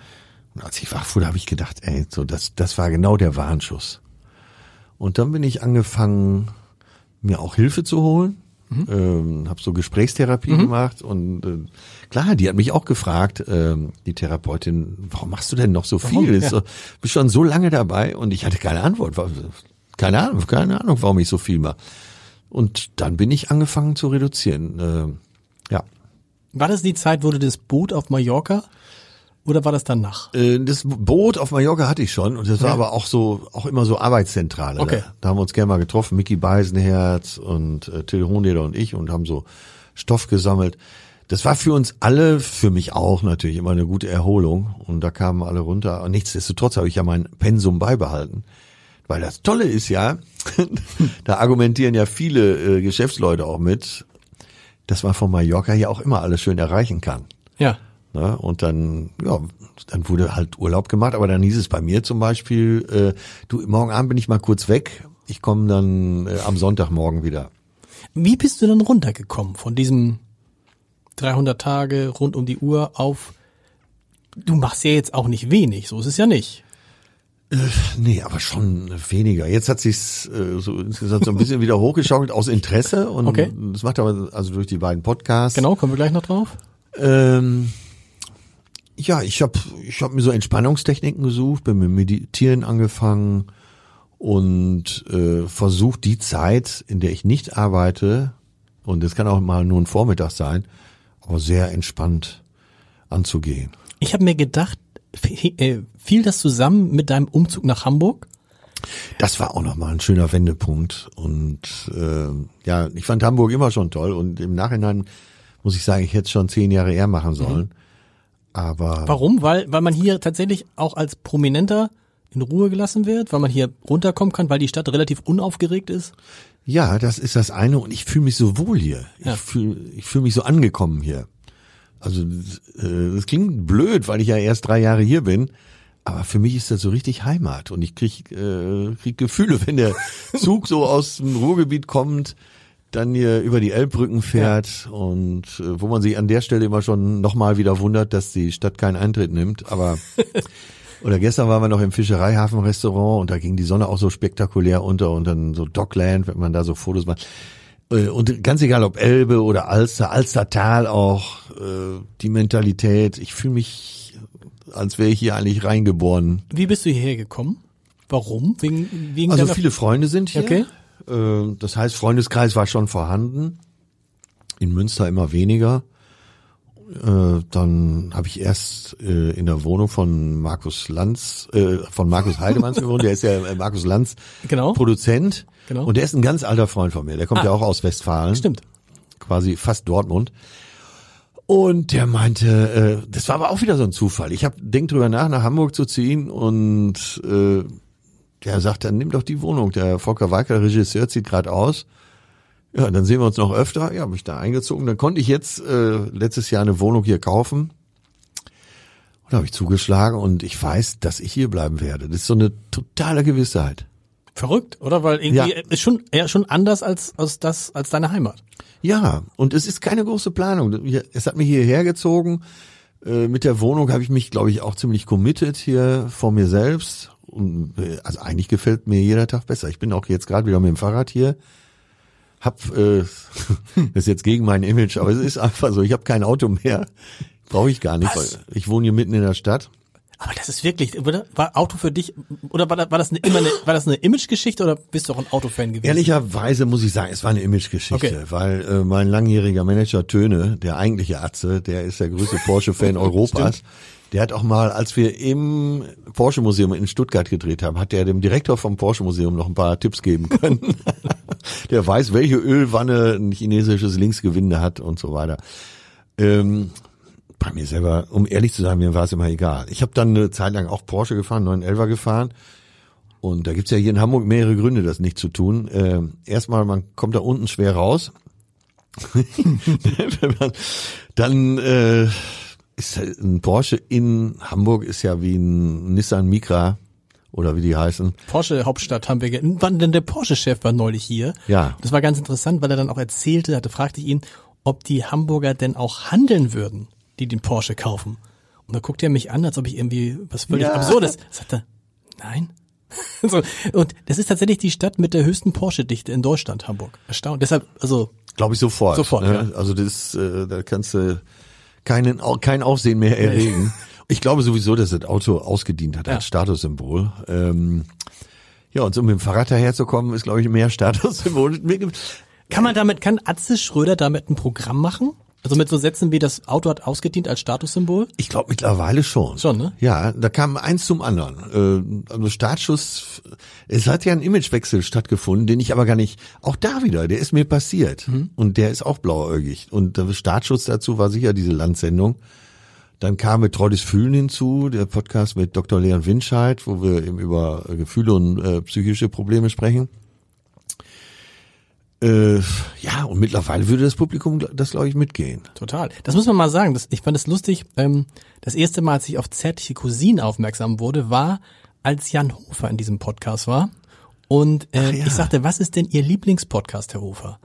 Und als ich wach wurde, habe ich gedacht, ey, so das, das war genau der Warnschuss. Und dann bin ich angefangen, mir auch Hilfe zu holen. Mhm. Ähm, habe so Gesprächstherapie mhm. gemacht und äh, klar, die hat mich auch gefragt, ähm, die Therapeutin, warum machst du denn noch so warum? viel? Ja. So, bist schon so lange dabei und ich hatte keine Antwort. Keine Ahnung, keine Ahnung, warum ich so viel mache. Und dann bin ich angefangen zu reduzieren. Äh, ja. War das die Zeit, wo du das Boot auf Mallorca oder war das danach? Äh, das Boot auf Mallorca hatte ich schon und das war ja. aber auch so, auch immer so Arbeitszentrale. Okay. Da, da haben wir uns gerne mal getroffen, Mickey Beisenherz und äh, Till Hohnleder und ich und haben so Stoff gesammelt. Das war für uns alle, für mich auch natürlich immer eine gute Erholung und da kamen alle runter. Und nichtsdestotrotz habe ich ja mein Pensum beibehalten. Weil das Tolle ist ja, da argumentieren ja viele äh, Geschäftsleute auch mit, dass man von Mallorca ja auch immer alles schön erreichen kann. Ja. Ne? Und dann, ja, dann wurde halt Urlaub gemacht, aber dann hieß es bei mir zum Beispiel, äh, du, morgen Abend bin ich mal kurz weg, ich komme dann äh, am Sonntagmorgen wieder. Wie bist du dann runtergekommen von diesem 300 Tage rund um die Uhr auf, du machst ja jetzt auch nicht wenig, so ist es ja nicht. Äh, nee, aber schon weniger. Jetzt hat sich's äh, so insgesamt so ein bisschen wieder hochgeschaukelt aus Interesse und okay. das macht aber also durch die beiden Podcasts. Genau, kommen wir gleich noch drauf. Ähm, ja, ich habe ich hab mir so Entspannungstechniken gesucht, bin mit Meditieren angefangen und äh, versucht die Zeit, in der ich nicht arbeite, und es kann auch mal nur ein Vormittag sein, aber sehr entspannt anzugehen. Ich habe mir gedacht, fiel das zusammen mit deinem Umzug nach Hamburg? Das war auch nochmal ein schöner Wendepunkt. Und äh, ja, ich fand Hamburg immer schon toll. Und im Nachhinein muss ich sagen, ich hätte es schon zehn Jahre eher machen sollen. Mhm. Aber warum? Weil weil man hier tatsächlich auch als Prominenter in Ruhe gelassen wird, weil man hier runterkommen kann, weil die Stadt relativ unaufgeregt ist. Ja, das ist das eine und ich fühle mich so wohl hier. Ja. Ich fühle ich fühl mich so angekommen hier. Also äh, das klingt blöd, weil ich ja erst drei Jahre hier bin. Aber für mich ist das so richtig Heimat und ich krieg, äh, krieg Gefühle, wenn der Zug so aus dem Ruhrgebiet kommt dann hier über die Elbbrücken fährt ja. und äh, wo man sich an der Stelle immer schon nochmal wieder wundert, dass die Stadt keinen Eintritt nimmt. Aber oder gestern waren wir noch im Fischereihafen-Restaurant und da ging die Sonne auch so spektakulär unter und dann so Dockland, wenn man da so Fotos macht. Äh, und ganz egal ob Elbe oder Alster, Alstertal auch, äh, die Mentalität, ich fühle mich, als wäre ich hier eigentlich reingeboren. Wie bist du hierher gekommen? Warum? Wegen, wegen also viele Freunde sind hier. Okay. Äh, das heißt, Freundeskreis war schon vorhanden. In Münster immer weniger. Äh, dann habe ich erst äh, in der Wohnung von Markus Lanz, von Markus Heidemanns gewohnt. Der ist ja Markus Lanz genau. Produzent. Genau. Und der ist ein ganz alter Freund von mir. Der kommt ah, ja auch aus Westfalen. Stimmt. Quasi fast Dortmund. Und der meinte, äh, das war aber auch wieder so ein Zufall. Ich habe denk drüber nach, nach Hamburg zu ziehen und äh, der sagt dann, nimm doch die Wohnung. Der Volker Weicker, Regisseur, zieht gerade aus. Ja, dann sehen wir uns noch öfter. Ja, habe ich da eingezogen. Dann konnte ich jetzt äh, letztes Jahr eine Wohnung hier kaufen. Und habe ich zugeschlagen und ich weiß, dass ich hier bleiben werde. Das ist so eine totale Gewissheit. Verrückt, oder? Weil irgendwie ja. ist schon ja schon anders als als das als deine Heimat. Ja, und es ist keine große Planung. Es hat mich hierher gezogen. Äh, mit der Wohnung habe ich mich, glaube ich, auch ziemlich committed hier vor mir selbst und, äh, also eigentlich gefällt mir jeder Tag besser. Ich bin auch jetzt gerade wieder mit dem Fahrrad hier. Hab, äh, das ist jetzt gegen mein Image, aber es ist einfach so, ich habe kein Auto mehr. Brauche ich gar nicht, Was? weil ich wohne hier mitten in der Stadt. Aber das ist wirklich, oder? War Auto für dich, oder war das, war das eine, immer eine, war das eine Imagegeschichte oder bist du auch ein Autofan gewesen? Ehrlicherweise muss ich sagen, es war eine Imagegeschichte, okay. weil äh, mein langjähriger Manager Töne, der eigentliche Atze, der ist der größte Porsche-Fan Europas. Der hat auch mal, als wir im Porsche Museum in Stuttgart gedreht haben, hat der dem Direktor vom Porsche Museum noch ein paar Tipps geben können. der weiß, welche Ölwanne ein chinesisches Linksgewinde hat und so weiter. Ähm, bei mir selber, um ehrlich zu sein, mir war es immer egal. Ich habe dann eine Zeit lang auch Porsche gefahren, 911er gefahren. Und da gibt's ja hier in Hamburg mehrere Gründe, das nicht zu tun. Ähm, erstmal, man kommt da unten schwer raus. Dann äh, ist ein Porsche in Hamburg ist ja wie ein Nissan Micra oder wie die heißen. Porsche Hauptstadt haben wir, wann denn der Porsche-Chef war neulich hier. Ja. Das war ganz interessant, weil er dann auch erzählte, hatte, fragte ich ihn, ob die Hamburger denn auch handeln würden, die den Porsche kaufen. Und da guckte er mich an, als ob ich irgendwie was völlig Ja. Absurdes. Sagt er, nein. so, und das ist tatsächlich die Stadt mit der höchsten Porsche-Dichte in Deutschland, Hamburg. Erstaunt. Deshalb, also, Glaube ich sofort. Sofort, ne? Also das, äh, da kannst du keinen, kein Aufsehen mehr erregen. Ich glaube sowieso, dass das Auto ausgedient hat Ja. als Statussymbol. Ähm, ja, und so mit dem Fahrrad daherzukommen, ist, glaube ich, mehr Statussymbol. Kann man damit, kann Atze Schröder damit ein Programm machen? Also mit so Sätzen wie das Auto hat ausgedient als Statussymbol? Ich glaube mittlerweile schon. Schon, ne? Ja, da kam eins zum anderen. Äh, also Startschuss, es hat ja ein Imagewechsel stattgefunden, den ich aber gar nicht, auch da wieder, der ist mir passiert. Mhm. Und der ist auch blauäugig. Und der Startschuss dazu war sicher diese Landsendung. Dann kam mit Treu des Fühlen hinzu, der Podcast mit Dr. Leon Winscheid, wo wir eben über Gefühle und äh, psychische Probleme sprechen. Äh, ja, und mittlerweile würde das Publikum das, glaube ich, mitgehen. Total. Das muss man mal sagen. Das, ich fand es lustig. Ähm, das erste Mal, als ich auf zärtliche Cousinen aufmerksam wurde, war, als Jan Hofer in diesem Podcast war. Und äh, ja. ich sagte, was ist denn Ihr Lieblingspodcast, Herr Hofer?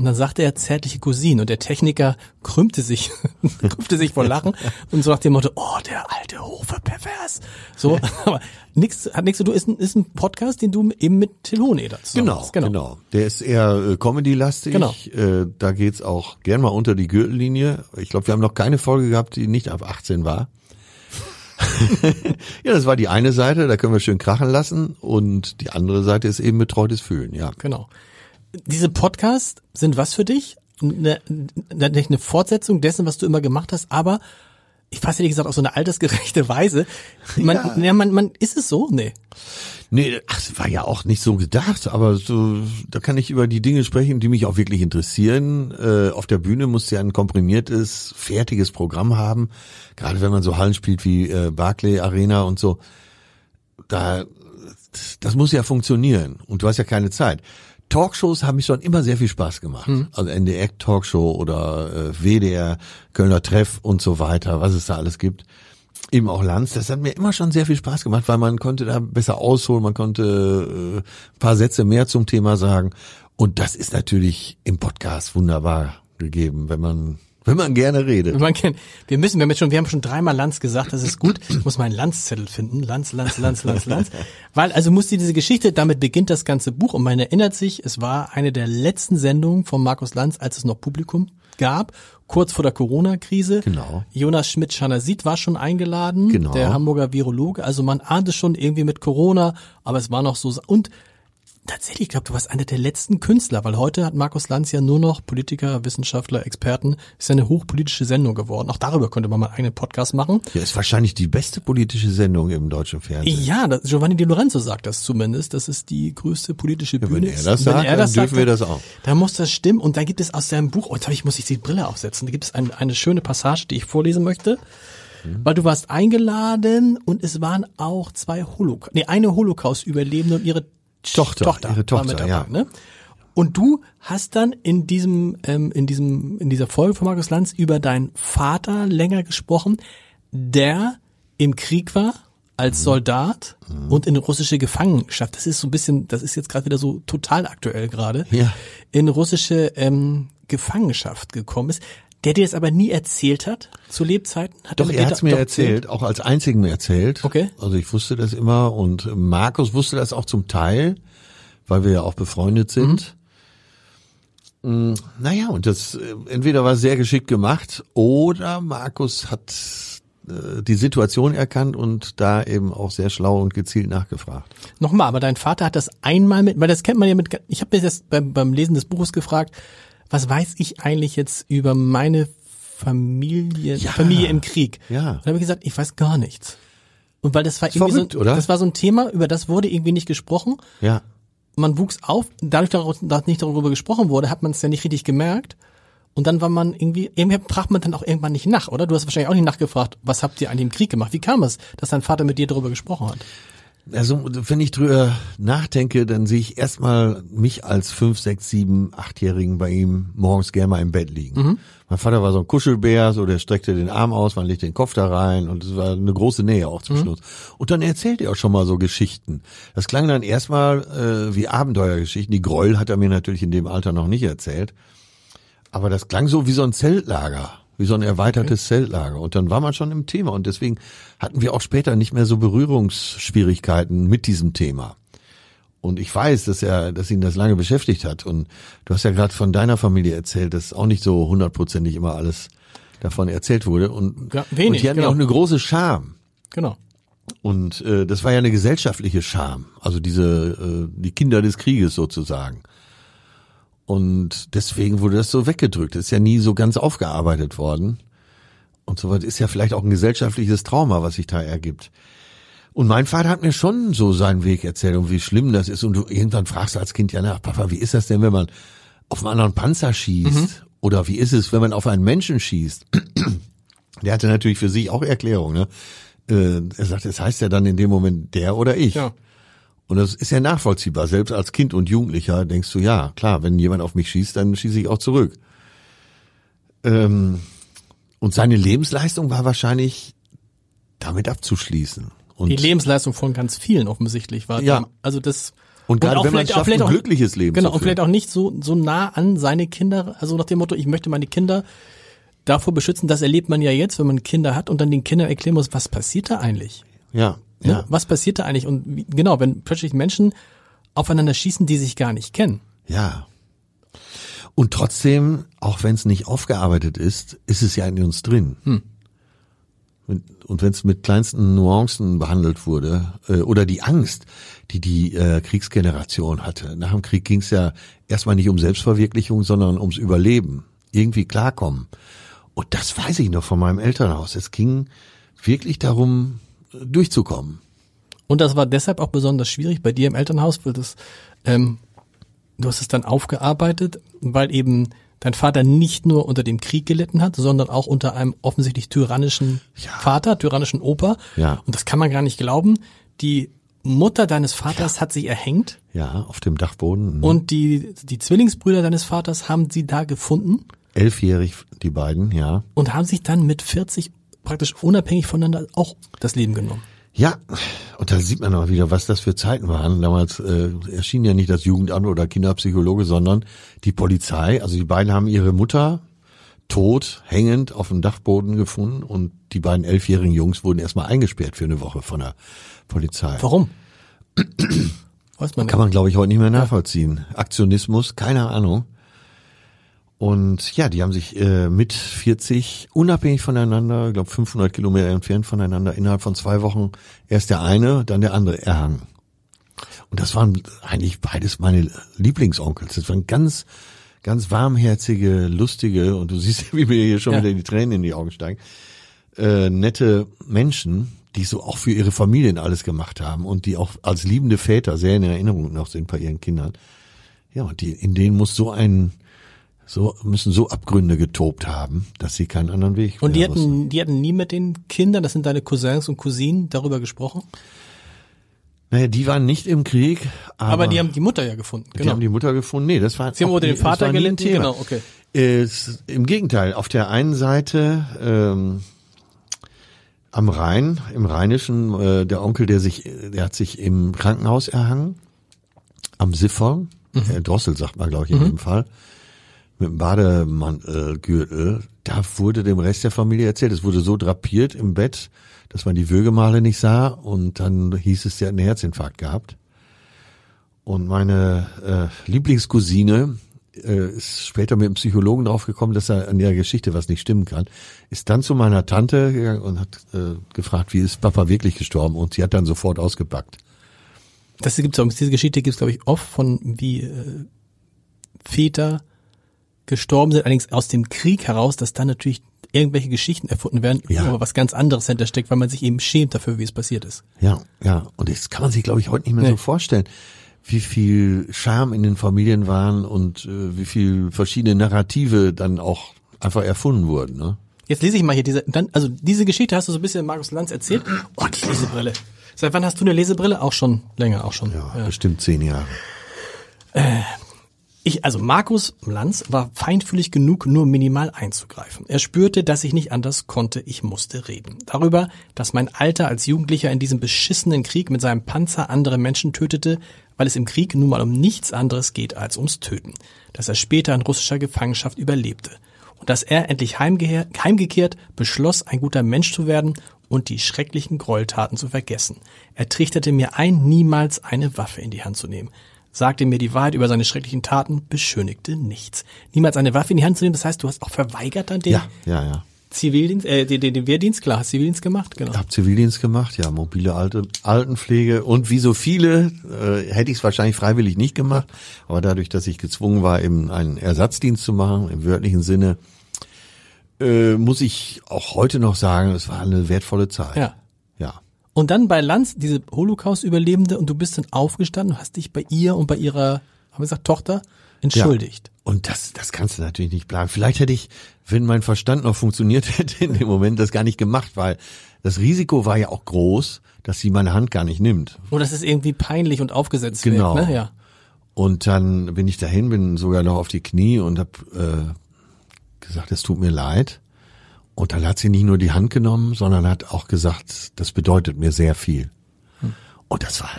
Und dann sagte er zärtliche Cousinen und der Techniker krümmte sich, krümmte sich vor Lachen und so nach dem Motto, oh, der alte Hofer pervers. So, aber nix, hat nichts zu tun, ist ein, ist ein Podcast, den du eben mit Till Hoheneder zusammen Genau, machst. genau, Der ist eher äh, Comedy-lastig. Genau. Äh, da geht's auch gern mal unter die Gürtellinie. Ich glaube, wir haben noch keine Folge gehabt, die nicht ab 18 war. ja, das war die eine Seite, da können wir schön krachen lassen. Und die andere Seite ist eben betreutes Fühlen, ja. Genau. Diese Podcasts sind was für dich? Eine, eine, Fortsetzung dessen, was du immer gemacht hast, aber ich fasse ehrlich gesagt auf so eine altersgerechte Weise. Man, Ja. ja. man, man, ist es so? Nee. Nee, ach, war ja auch nicht so gedacht, aber so, da kann ich über die Dinge sprechen, die mich auch wirklich interessieren. Äh, auf der Bühne muss ja ein komprimiertes, fertiges Programm haben. Gerade wenn man so Hallen spielt wie äh, Barclay Arena und so. Da, das muss ja funktionieren. Und du hast ja keine Zeit. Talkshows haben mich schon immer sehr viel Spaß gemacht. Also NDR Talkshow oder äh, WDR, Kölner Treff und so weiter, was es da alles gibt eben auch Lanz, das hat mir immer schon sehr viel Spaß gemacht, weil man konnte da besser ausholen, man konnte äh, ein paar Sätze mehr zum Thema sagen. Und das ist natürlich im Podcast wunderbar gegeben, wenn man wenn man gerne redet. Man kennt, wir müssen, wir haben jetzt schon, wir haben schon dreimal Lanz gesagt, das ist gut. Ich muss meinen Lanzzettel finden. Lanz, Lanz, Lanz, Lanz, Lanz. Weil, also musste diese Geschichte, damit beginnt das ganze Buch und man erinnert sich, es war eine der letzten Sendungen von Markus Lanz, als es noch Publikum gab, kurz vor der Corona-Krise. Genau. Jonas Schmidt-Schanasit war schon eingeladen, Genau. der Hamburger Virologe. Also man ahnte schon irgendwie mit Corona, aber es war noch so, und Tatsächlich, ich glaube, du warst einer der letzten Künstler, weil heute hat Markus Lanz ja nur noch Politiker, Wissenschaftler, Experten. Ist ja eine hochpolitische Sendung geworden. Auch darüber könnte man mal einen Podcast machen. Ja, ist wahrscheinlich die beste politische Sendung im deutschen Fernsehen. Ja, das, Giovanni Di Lorenzo sagt das zumindest. Das ist die größte politische Bühne. wenn er das sagt, dann dürfen wir das auch. Da muss das stimmen. Und da gibt es aus seinem Buch, oh, jetzt hab ich, muss ich die Brille aufsetzen. Da gibt es ein, eine schöne Passage, die ich vorlesen möchte. Mhm. Weil du warst eingeladen und es waren auch zwei Holocaust, nee, eine Holocaust-Überlebende und ihre Tochter, ihre war Tochter, mit dabei, ja. Ne? Und du hast dann in diesem, ähm, in diesem, in dieser Folge von Markus Lanz über deinen Vater länger gesprochen, der im Krieg war Mhm. als Soldat und in russische Gefangenschaft. Das ist so ein bisschen, das ist jetzt gerade wieder so total aktuell gerade. Ja. In russische ähm, Gefangenschaft gekommen ist. Der dir das aber nie erzählt hat zu Lebzeiten? Hat Doch, er dir hat's mir erzählt, auch als einzigen erzählt. Okay. Also ich wusste das immer und Markus wusste das auch zum Teil, weil wir ja auch befreundet sind. Mm, Naja, und das äh, entweder war sehr geschickt gemacht oder Markus hat äh, die Situation erkannt und da eben auch sehr schlau und gezielt nachgefragt. Nochmal, aber dein Vater hat das einmal mit, weil das kennt man ja mit, ich habe mir das beim, beim Lesen des Buches gefragt, was weiß ich eigentlich jetzt über meine Familie, Ja. Familie im Krieg? Ja. Und dann habe ich gesagt, ich weiß gar nichts. Und weil das war Ist irgendwie verrückt, so, oder? das war so ein Thema, über das wurde irgendwie nicht gesprochen. Ja. Man wuchs auf, dadurch, dass nicht darüber gesprochen wurde, hat man es ja nicht richtig gemerkt. Und dann war man irgendwie, irgendwie fragt man dann auch irgendwann nicht nach, oder? Du hast wahrscheinlich auch nicht nachgefragt, was habt ihr an dem Krieg gemacht? Wie kam es, dass dein Vater mit dir darüber gesprochen hat? Also, wenn ich drüber nachdenke, dann sehe ich erstmal mich als fünf, sechs, sieben, achtjährigen bei ihm morgens gerne mal im Bett liegen. Mhm. Mein Vater war so ein Kuschelbär, so der streckte den Arm aus, man legte den Kopf da rein und es war eine große Nähe auch zwischen Mhm. uns. Und dann erzählt er auch schon mal so Geschichten. Das klang dann erstmal äh, wie Abenteuergeschichten. Die Gräuel hat er mir natürlich in dem Alter noch nicht erzählt. Aber das klang so wie so ein Zeltlager, wie so ein erweitertes Zeltlager. Und dann war man schon im Thema. Und deswegen hatten wir auch später nicht mehr so Berührungsschwierigkeiten mit diesem Thema. Und ich weiß, dass er, dass ihn das lange beschäftigt hat. Und du hast ja gerade von deiner Familie erzählt, dass auch nicht so hundertprozentig immer alles davon erzählt wurde. Und, Ja, wenig, und die hatten ja genau. auch eine große Scham. Genau. Und äh, das war ja eine gesellschaftliche Scham, also diese äh, die Kinder des Krieges sozusagen. Und deswegen wurde das so weggedrückt. Das ist ja nie so ganz aufgearbeitet worden. Und so was ist ja vielleicht auch ein gesellschaftliches Trauma, was sich da ergibt. Und mein Vater hat mir schon so seinen Weg erzählt und wie schlimm das ist. Und du irgendwann fragst du als Kind ja nach, Papa, wie ist das denn, wenn man auf einen anderen Panzer schießt? Oder wie ist es, wenn man auf einen Menschen schießt? Der hatte natürlich für sich auch Erklärung. Ne? Äh, er sagt, es heißt ja dann in dem Moment der oder ich. Ja. Und das ist ja nachvollziehbar. Selbst als Kind und Jugendlicher denkst du, ja, klar, wenn jemand auf mich schießt, dann schieße ich auch zurück. Ähm, und seine Lebensleistung war wahrscheinlich damit abzuschließen. Und, Die Lebensleistung von ganz vielen offensichtlich war. Ja. Also das. und gerade auch wenn man es auch schafft, vielleicht ein auch- glückliches Leben Genau, und vielleicht auch nicht so, so nah an seine Kinder, also nach dem Motto, ich möchte meine Kinder davor beschützen, das erlebt man ja jetzt, wenn man Kinder hat und dann den Kindern erklären muss, was passiert da eigentlich? Ja, Ne? ja, Was passiert da eigentlich? Und wie, genau, wenn plötzlich Menschen aufeinander schießen, die sich gar nicht kennen. ja. Und trotzdem, auch wenn es nicht aufgearbeitet ist, ist es ja in uns drin. Hm. Und- wenn es mit kleinsten Nuancen behandelt wurde, äh, oder die Angst, die die äh, Kriegsgeneration hatte. Nach dem Krieg ging es ja erstmal nicht um Selbstverwirklichung, sondern ums Überleben. Irgendwie klarkommen. Und das weiß ich noch von meinem Elternhaus. Es ging wirklich darum, durchzukommen. Und das war deshalb auch besonders schwierig bei dir im Elternhaus, weil das, ähm, du hast es dann aufgearbeitet, weil eben dein Vater nicht nur unter dem Krieg gelitten hat, sondern auch unter einem offensichtlich tyrannischen Ja. Vater, tyrannischen Opa. Ja. Und das kann man gar nicht glauben. Die Mutter deines Vaters hat sich erhängt Ja, auf dem Dachboden. und die, die Zwillingsbrüder deines Vaters haben sie da gefunden Elfjährig, die beiden, ja. und haben sich dann mit 40 praktisch unabhängig voneinander auch das Leben genommen. Ja, und da sieht man auch wieder, was das für Zeiten waren. Damals äh, erschien ja nicht das Jugendamt oder Kinderpsychologe, sondern die Polizei. Also die beiden haben ihre Mutter tot, hängend auf dem Dachboden gefunden und die beiden elfjährigen Jungs wurden erstmal eingesperrt für eine Woche von der Polizei. Warum? Weiß man nicht. Kann man, glaube ich, heute nicht mehr nachvollziehen. Aktionismus, keine Ahnung. Und ja, die haben sich äh, mit 40 unabhängig voneinander, ich glaube 500 Kilometer entfernt voneinander, innerhalb von zwei Wochen erst der eine, dann der andere erhangen. Und das waren eigentlich beides meine Lieblingsonkels. Das waren ganz, ganz warmherzige, lustige, und du siehst, wie mir hier schon Ja. wieder die Tränen in die Augen steigen, äh, nette Menschen, die so auch für ihre Familien alles gemacht haben und die auch als liebende Väter sehr in Erinnerung noch sind bei ihren Kindern. Ja, und die, in denen muss so ein, so, müssen so Abgründe getobt haben, dass sie keinen anderen Weg Und die mehr wussten. hatten, die hatten nie mit den Kindern, das sind deine Cousins und Cousinen, darüber gesprochen. Naja, die waren nicht im Krieg, aber, Aber, die haben die Mutter ja gefunden. die Genau. haben die Mutter gefunden. Nee, das war Sie haben unter das Vater gelitten. Genau, okay. Ist, Im Gegenteil, auf der einen Seite ähm, am Rhein, im Rheinischen, äh, der Onkel, der sich, der hat sich im Krankenhaus erhangen, am Siffern, äh, Drossel sagt man, glaube ich, in dem Fall, mit dem Bademantgürtel. Da wurde dem Rest der Familie erzählt, es wurde so drapiert im Bett, dass man die Würgemale nicht sah und dann hieß es, der hat einen Herzinfarkt gehabt. Und meine äh, Lieblingscousine äh, ist später mit dem Psychologen draufgekommen, dass er an der Geschichte was nicht stimmen kann. Ist dann zu meiner Tante gegangen und hat äh, gefragt, wie ist Papa wirklich gestorben? Und sie hat dann sofort ausgepackt. Das gibt's auch, diese Geschichte gibt's glaube ich oft von wie äh, Väter gestorben sind, allerdings aus dem Krieg heraus, dass dann natürlich irgendwelche Geschichten erfunden werden, Ja. wo aber was ganz anderes hintersteckt, weil man sich eben schämt dafür, wie es passiert ist. Ja, ja. Und das kann man sich, glaube ich, heute nicht mehr Nee. so vorstellen. wie viel Charme in den Familien waren und äh, wie viel verschiedene Narrative dann auch einfach erfunden wurden. Ne? Jetzt lese ich mal hier diese, dann, also diese Geschichte hast du so ein bisschen Markus Lanz erzählt. Oh, die Lesebrille. Seit wann hast du eine Lesebrille? Auch schon länger, auch schon. Ja, bestimmt zehn Jahre. Ich, also Markus Lanz war feinfühlig genug, nur minimal einzugreifen. Er spürte, dass ich nicht anders konnte, ich musste reden. Darüber, dass mein Alter als Jugendlicher in diesem beschissenen Krieg mit seinem Panzer andere Menschen tötete, weil es im Krieg nun mal um nichts anderes geht als ums Töten. Dass er später in russischer Gefangenschaft überlebte. Und dass er endlich heimgekehrt beschloss, ein guter Mensch zu werden und die schrecklichen Gräueltaten zu vergessen. Er trichterte mir ein, niemals eine Waffe in die Hand zu nehmen sagte mir die Wahrheit über seine schrecklichen Taten, beschönigte nichts. Niemals eine Waffe in die Hand zu nehmen, das heißt, du hast auch verweigert dann den Ja, ja, ja. Zivildienst, äh, den, den, den Wehrdienst, klar, hast Zivildienst gemacht, genau. Ich habe Zivildienst gemacht, ja, mobile Alte, Altenpflege und wie so viele äh, hätte ich es wahrscheinlich freiwillig nicht gemacht, aber dadurch, dass ich gezwungen war, eben einen Ersatzdienst zu machen, im wörtlichen Sinne, äh, muss ich auch heute noch sagen, es war eine wertvolle Zeit. Ja. Und dann bei Lanz, diese Holocaust-Überlebende, und du bist dann aufgestanden und hast dich bei ihr und bei ihrer, haben wir gesagt, Tochter entschuldigt. Ja. Und das, das kannst du natürlich nicht planen. Vielleicht hätte ich, wenn mein Verstand noch funktioniert hätte, in dem Moment das gar nicht gemacht, weil das Risiko war ja auch groß, dass sie meine Hand gar nicht nimmt. Und das ist irgendwie peinlich und aufgesetzt Genau. wird, ne? Ja. Und dann bin ich dahin, bin sogar noch auf die Knie und habe äh, gesagt, es tut mir leid. Und dann hat sie nicht nur die Hand genommen, sondern hat auch gesagt, das bedeutet mir sehr viel. Und das war,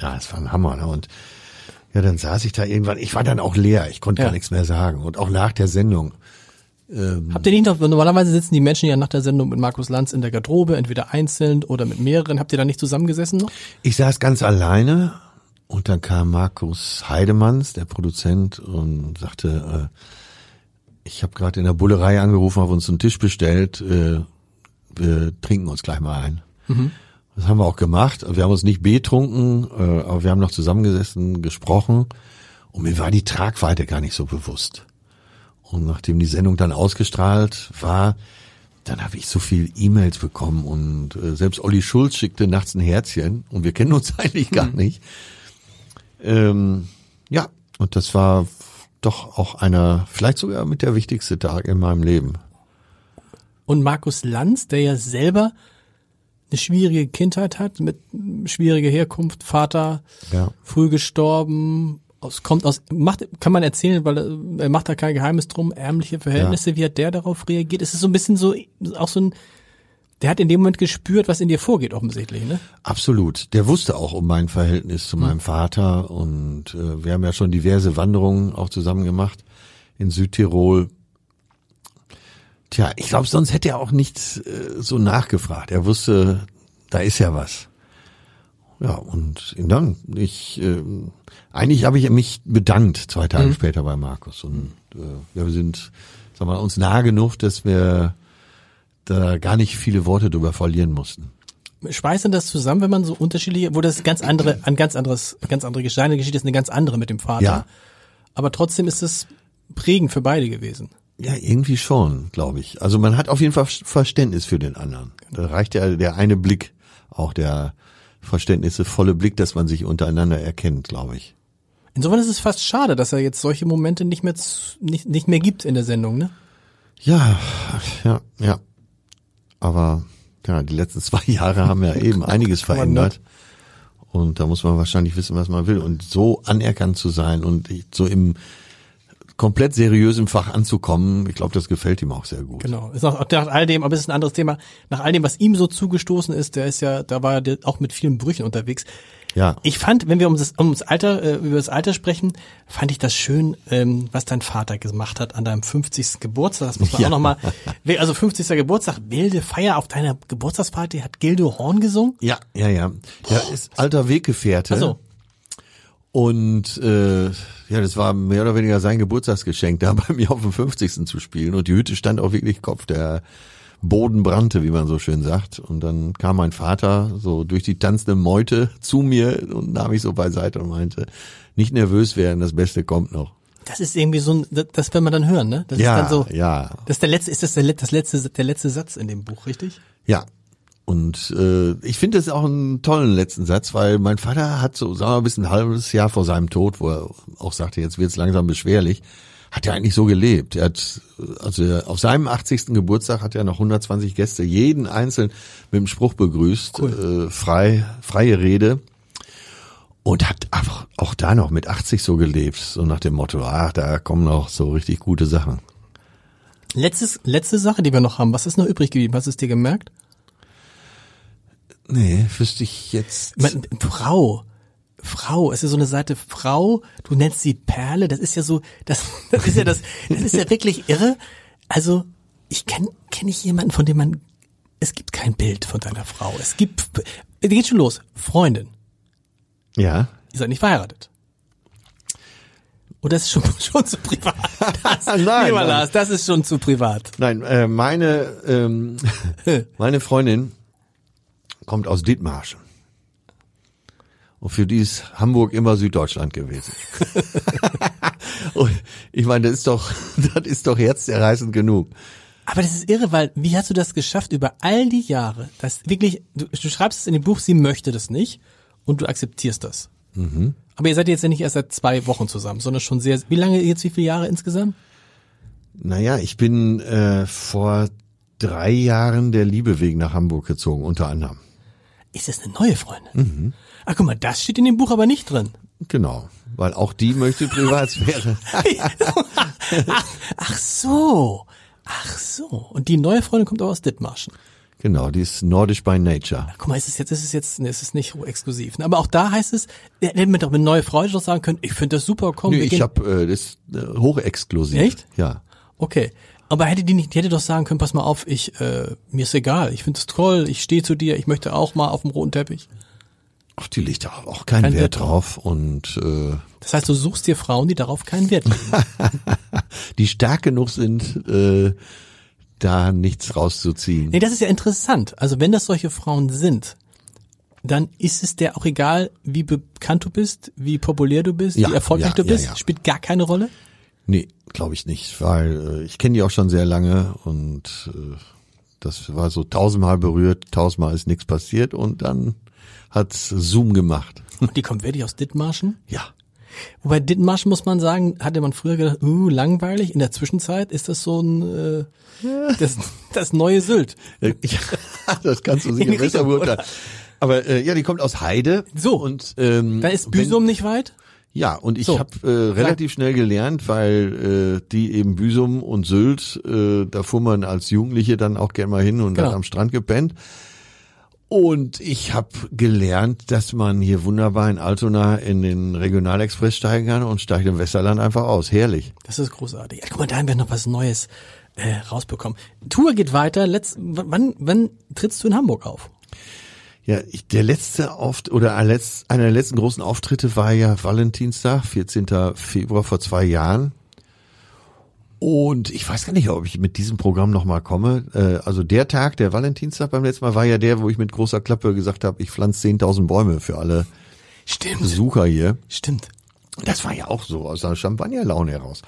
ja, das war ein Hammer. Ne? Und ja, dann saß ich da irgendwann, ich war dann auch leer, ich konnte Ja. gar nichts mehr sagen. Und auch nach der Sendung. Habt ihr nicht noch, normalerweise sitzen die Menschen ja nach der Sendung mit Markus Lanz in der Garderobe, entweder einzeln oder mit mehreren. Habt ihr da nicht zusammengesessen noch? Ich saß ganz alleine und dann kam Markus Heidemanns, der Produzent, und sagte, äh, ich habe gerade in der Bullerei angerufen, habe uns einen Tisch bestellt, äh, wir trinken uns gleich mal ein. Das haben wir auch gemacht. Wir haben uns nicht betrunken, äh, aber wir haben noch zusammengesessen, gesprochen und mir war die Tragweite gar nicht so bewusst. Und nachdem die Sendung dann ausgestrahlt war, dann habe ich so viel E-Mails bekommen und äh, selbst Olli Schulz schickte nachts ein Herzchen und wir kennen uns eigentlich gar nicht. Ähm, ja, und das war doch auch einer, vielleicht sogar mit der wichtigste Tag in meinem Leben. Und Markus Lanz, der ja selber eine schwierige Kindheit hat, mit schwieriger Herkunft, Vater, Ja. früh gestorben, aus, kommt aus, macht, kann man erzählen, weil er- er macht da kein Geheimnis drum, ärmliche Verhältnisse, wie hat der darauf reagiert? Es ist so ein bisschen so, auch so ein, der hat in dem Moment gespürt, was in dir vorgeht, offensichtlich, ne? Absolut. Der wusste auch um mein Verhältnis zu meinem Vater und äh, wir haben ja schon diverse Wanderungen auch zusammen gemacht in Südtirol. Tja, ich glaube, sonst hätte er auch nicht äh, so nachgefragt. Er wusste, da ist ja was. Ja, und dann, ich, äh, eigentlich habe ich mich bedankt zwei Tage später bei Markus und äh, wir sind, sagen wir mal, uns nah genug, dass wir da gar nicht viele Worte drüber verlieren mussten. Schweißt denn das zusammen, wenn man so unterschiedliche, wo das ganz andere, ein ganz anderes, ganz andere Geschichte, Geschichte ist eine ganz andere mit dem Vater. Ja. Aber trotzdem ist es prägend für beide gewesen. Ja, irgendwie schon, glaube ich. Also man hat auf jeden Fall Verständnis für den anderen. Da reicht ja der eine Blick, auch der verständnisvolle Blick, dass man sich untereinander erkennt, glaube ich. Insofern ist es fast schade, dass er jetzt solche Momente nicht mehr, nicht, nicht mehr gibt in der Sendung, ne? Ja, ja, ja. Aber ja, die letzten zwei Jahre haben ja eben einiges verändert. Und da muss man wahrscheinlich wissen, was man will. Und so anerkannt zu sein und so im komplett seriösen Fach anzukommen, ich glaube, das gefällt ihm auch sehr gut. Genau. Ist auch nach all dem, aber es ist ein anderes Thema. Nach all dem, was ihm so zugestoßen ist, der ist ja, da war er auch mit vielen Brüchen unterwegs. Ja. Ich fand, wenn wir um das, um das Alter, äh, über das Alter sprechen, fand ich das schön, ähm, was dein Vater gemacht hat an deinem 50. Geburtstag. Das muss man Ja. auch nochmal, also 50. Geburtstag, wilde Feier auf deiner Geburtstagsparty, hat Gildo Horn gesungen? Ja, ja, ja. Ja, ist alter Weggefährte. Ach so. Und äh, ja, das war mehr oder weniger sein Geburtstagsgeschenk, da bei mir auf dem 50. zu spielen. Und die Hütte stand auch wirklich Kopf. Der Boden brannte, wie man so schön sagt. Und dann kam mein Vater so durch die tanzende Meute zu mir und nahm mich so beiseite und meinte, nicht nervös werden, das Beste kommt noch. Das ist irgendwie so ein, das, will man dann hören, ne? Das Ja, ist dann so, ja, das ist der letzte, ist das der, das letzte, der letzte Satz in dem Buch, richtig? ja. Und äh, ich finde das auch einen tollen letzten Satz, weil mein Vater hat so, sagen wir mal, bis ein halbes Jahr vor seinem Tod, wo er auch sagte, jetzt wird's langsam beschwerlich, hat er eigentlich so gelebt. Er hat, also auf seinem 80. Geburtstag hat er noch 120 Gäste, jeden einzeln mit dem Spruch begrüßt, äh, frei, freie Rede. Und hat einfach auch da noch mit 80 so gelebt, so nach dem Motto, ach, da kommen noch so richtig gute Sachen. Letztes, letzte Sache, die wir noch haben. Was ist noch übrig geblieben? Hast du es dir gemerkt? Nee, wüsste ich jetzt. Man, Frau. Frau, es ist so eine Seite Frau, du nennst sie Perle, das ist ja so, das, das ist ja das, das ist ja wirklich irre. Also, ich kenne kenn ich jemanden, von dem man, es gibt kein Bild von deiner Frau. Es gibt, es geht schon los. Freundin. Ja. Ihr seid nicht verheiratet. Oder ist schon, schon zu privat? Das, Nein, lieber nein. Lars, das ist schon zu privat. Nein, äh, meine, ähm, meine Freundin kommt aus Dithmarschen. Und für die ist Hamburg immer Süddeutschland gewesen. Ich meine, das ist doch, das ist doch herzzerreißend genug. Aber das ist irre, weil wie hast du das geschafft über all die Jahre, dass wirklich, du, du schreibst es in dem Buch, sie möchte das nicht und du akzeptierst das. Mhm. Aber ihr seid jetzt ja nicht erst seit zwei Wochen zusammen, sondern schon sehr, wie lange jetzt, wie viele Jahre insgesamt? Naja, ich bin äh, vor drei Jahren der Liebe wegen nach Hamburg gezogen, unter anderem. Ist das eine neue Freundin? Mhm. Ach guck mal, das steht in dem Buch aber nicht drin. Genau, weil auch die möchte Privatsphäre. ach, ach so, ach so. Und die neue Freundin kommt auch aus Dithmarschen. genau, die ist nordisch by nature. Guck mal, ist es jetzt, ist es jetzt, nee, ist es nicht exklusiv. ne? Aber auch da heißt es, der hätte mir doch mit neue Freunde doch sagen können, ich finde das super, komm, Nee, wir ich habe äh, das äh, hochexklusiv. Echt? Ja. Okay. Aber hätte die nicht, die hätte doch sagen können, pass mal auf, ich, äh, mir ist egal, ich finde es toll, ich stehe zu dir, ich möchte auch mal auf dem roten Teppich. Ach, die legt da auch keinen Kein Wert, Wert drauf und äh, Das heißt, du suchst dir Frauen, die darauf keinen Wert legen. die stark genug sind, äh, da nichts rauszuziehen. nee, das ist ja interessant. Also wenn das solche Frauen sind, dann ist es der auch egal, wie bekannt du bist, wie populär du bist, Ja, wie erfolgreich ja, du bist, ja. spielt gar keine Rolle. Nee, glaube ich nicht, weil äh, ich kenne die auch schon sehr lange und äh, das war so tausendmal berührt, tausendmal ist nichts passiert und dann hat's Zoom gemacht. Und die kommt wirklich aus Dithmarschen. Ja. Wobei Dithmarschen muss man sagen, hatte man früher gedacht, uh, langweilig. In der Zwischenzeit ist das so ein äh, das, das neue Sylt. Ja, das kannst du sicher besser beurteilen. Aber äh, ja, die kommt aus Heide. So. und ähm, Da ist wenn- Büsum nicht weit. Ja, und ich So. habe äh, relativ schnell gelernt, weil äh, die eben Büsum und Sylt, äh, da fuhr man als Jugendliche dann auch gern mal hin und Genau. hat am Strand gepennt. Und ich habe gelernt, dass man hier wunderbar in Altona in den Regionalexpress steigen kann und steigt im Westerland einfach aus. Herrlich. Das ist großartig. Ja, guck mal, da haben wir noch was Neues äh, rausbekommen. Tour geht weiter. Letzt, w- wann, wann trittst du in Hamburg auf? Ja, ich, der letzte Auft oder ein letz- einer der letzten großen Auftritte war ja Valentinstag, 14. Februar vor zwei Jahren. Und ich weiß gar nicht, ob ich mit diesem Programm nochmal komme. Äh, also der Tag, der Valentinstag beim letzten Mal, war ja der, wo ich mit großer Klappe gesagt habe, ich pflanze 10.000 Bäume für alle Stimmt. Besucher hier. Stimmt. Das war ja auch so aus einer Champagnerlaune heraus.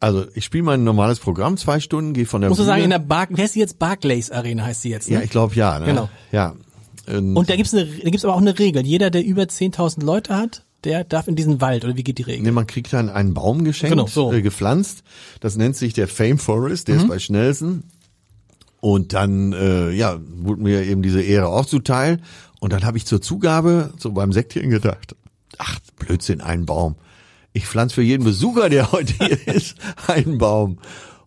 Also ich spiele mein normales Programm, zwei Stunden, gehe von der Muss man Bühne. sagen, in der Bar, wie heißt die jetzt? Barclays Arena heißt sie jetzt. Ne? ja, ich glaube ja. Ne? Genau. Ja. Und da gibt's eine, da gibt's aber auch eine Regel. Jeder, der über 10.000 Leute hat, der darf in diesen Wald. Oder wie geht die Regel? Nee, man kriegt dann einen Baum geschenkt, Genau, so. äh, gepflanzt. Das nennt sich der Fame Forest, der ist bei Schnelsen. Und dann, äh, ja, wurde mir eben diese Ehre auch zuteil. Und dann habe ich zur Zugabe, so beim Sektchen gedacht, ach, Blödsinn, ein Baum. Ich pflanze für jeden Besucher, der heute hier ist, einen Baum.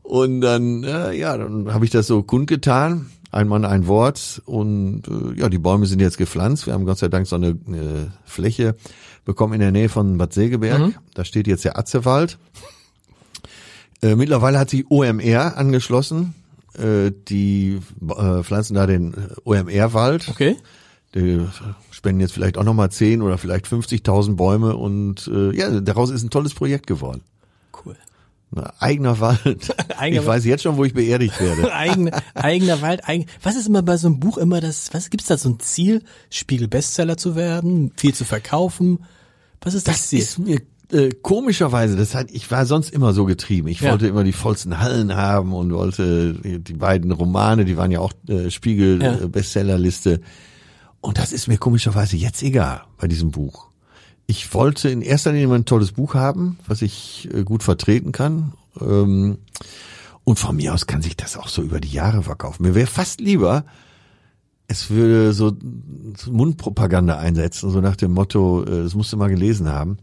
Und dann, äh, ja, dann habe ich das so kundgetan. Ein Mann, ein Wort. Und äh, ja, die Bäume sind jetzt gepflanzt. Wir haben Gott sei Dank so eine äh, Fläche bekommen in der Nähe von Bad Segeberg. Da steht jetzt der Atzewald. Äh, mittlerweile hat sich OMR angeschlossen. Äh, die äh, pflanzen da den OMR-Wald. Okay. Die spenden jetzt vielleicht auch nochmal 10 oder vielleicht 50.000 Bäume und äh, ja, daraus ist ein tolles Projekt geworden. Eigener Wald. Eigener ich weiß jetzt schon, wo ich beerdigt werde. Eigene, eigener Wald, eigen, was ist immer bei so einem Buch immer das, was gibt's da so ein Ziel, Spiegel Bestseller zu werden, viel zu verkaufen? Was ist das, Das Ziel? ist mir äh, komischerweise, das hat, ich war sonst immer so getrieben. Ich Ja. wollte immer die vollsten Hallen haben und wollte die, die beiden Romane, die waren ja auch äh, Spiegel Ja. äh, Bestsellerliste. Und das ist mir komischerweise jetzt egal bei diesem Buch. Ich wollte in erster Linie mal ein tolles Buch haben, was ich äh, gut vertreten kann. Ähm, und von mir aus kann sich das auch so über die Jahre verkaufen. Mir wäre fast lieber, es würde so Mundpropaganda einsetzen, so nach dem Motto, äh, das musst du mal gelesen haben.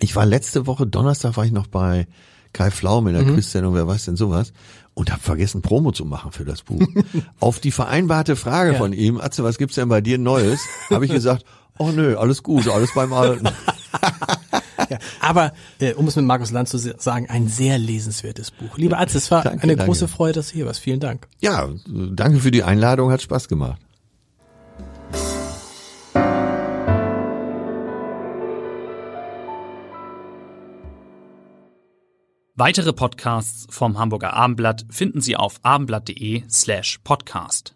Ich war letzte Woche, Donnerstag war ich noch bei Kai Pflaum in der Quizsendung, wer weiß denn sowas, und habe vergessen, Promo zu machen für das Buch. Auf die vereinbarte Frage Ja. von ihm, Atze, was gibt's denn bei dir Neues? Habe ich gesagt, oh nö, alles gut, alles beim Alten. Ja, aber äh, um es mit Markus Land zu sagen, ein sehr lesenswertes Buch. Lieber Atze, es war Danke, eine danke. große Freude, dass du hier warst. Vielen Dank. Ja, danke für die Einladung, hat Spaß gemacht. Weitere Podcasts vom Hamburger Abendblatt finden Sie auf abendblatt.de slash podcast.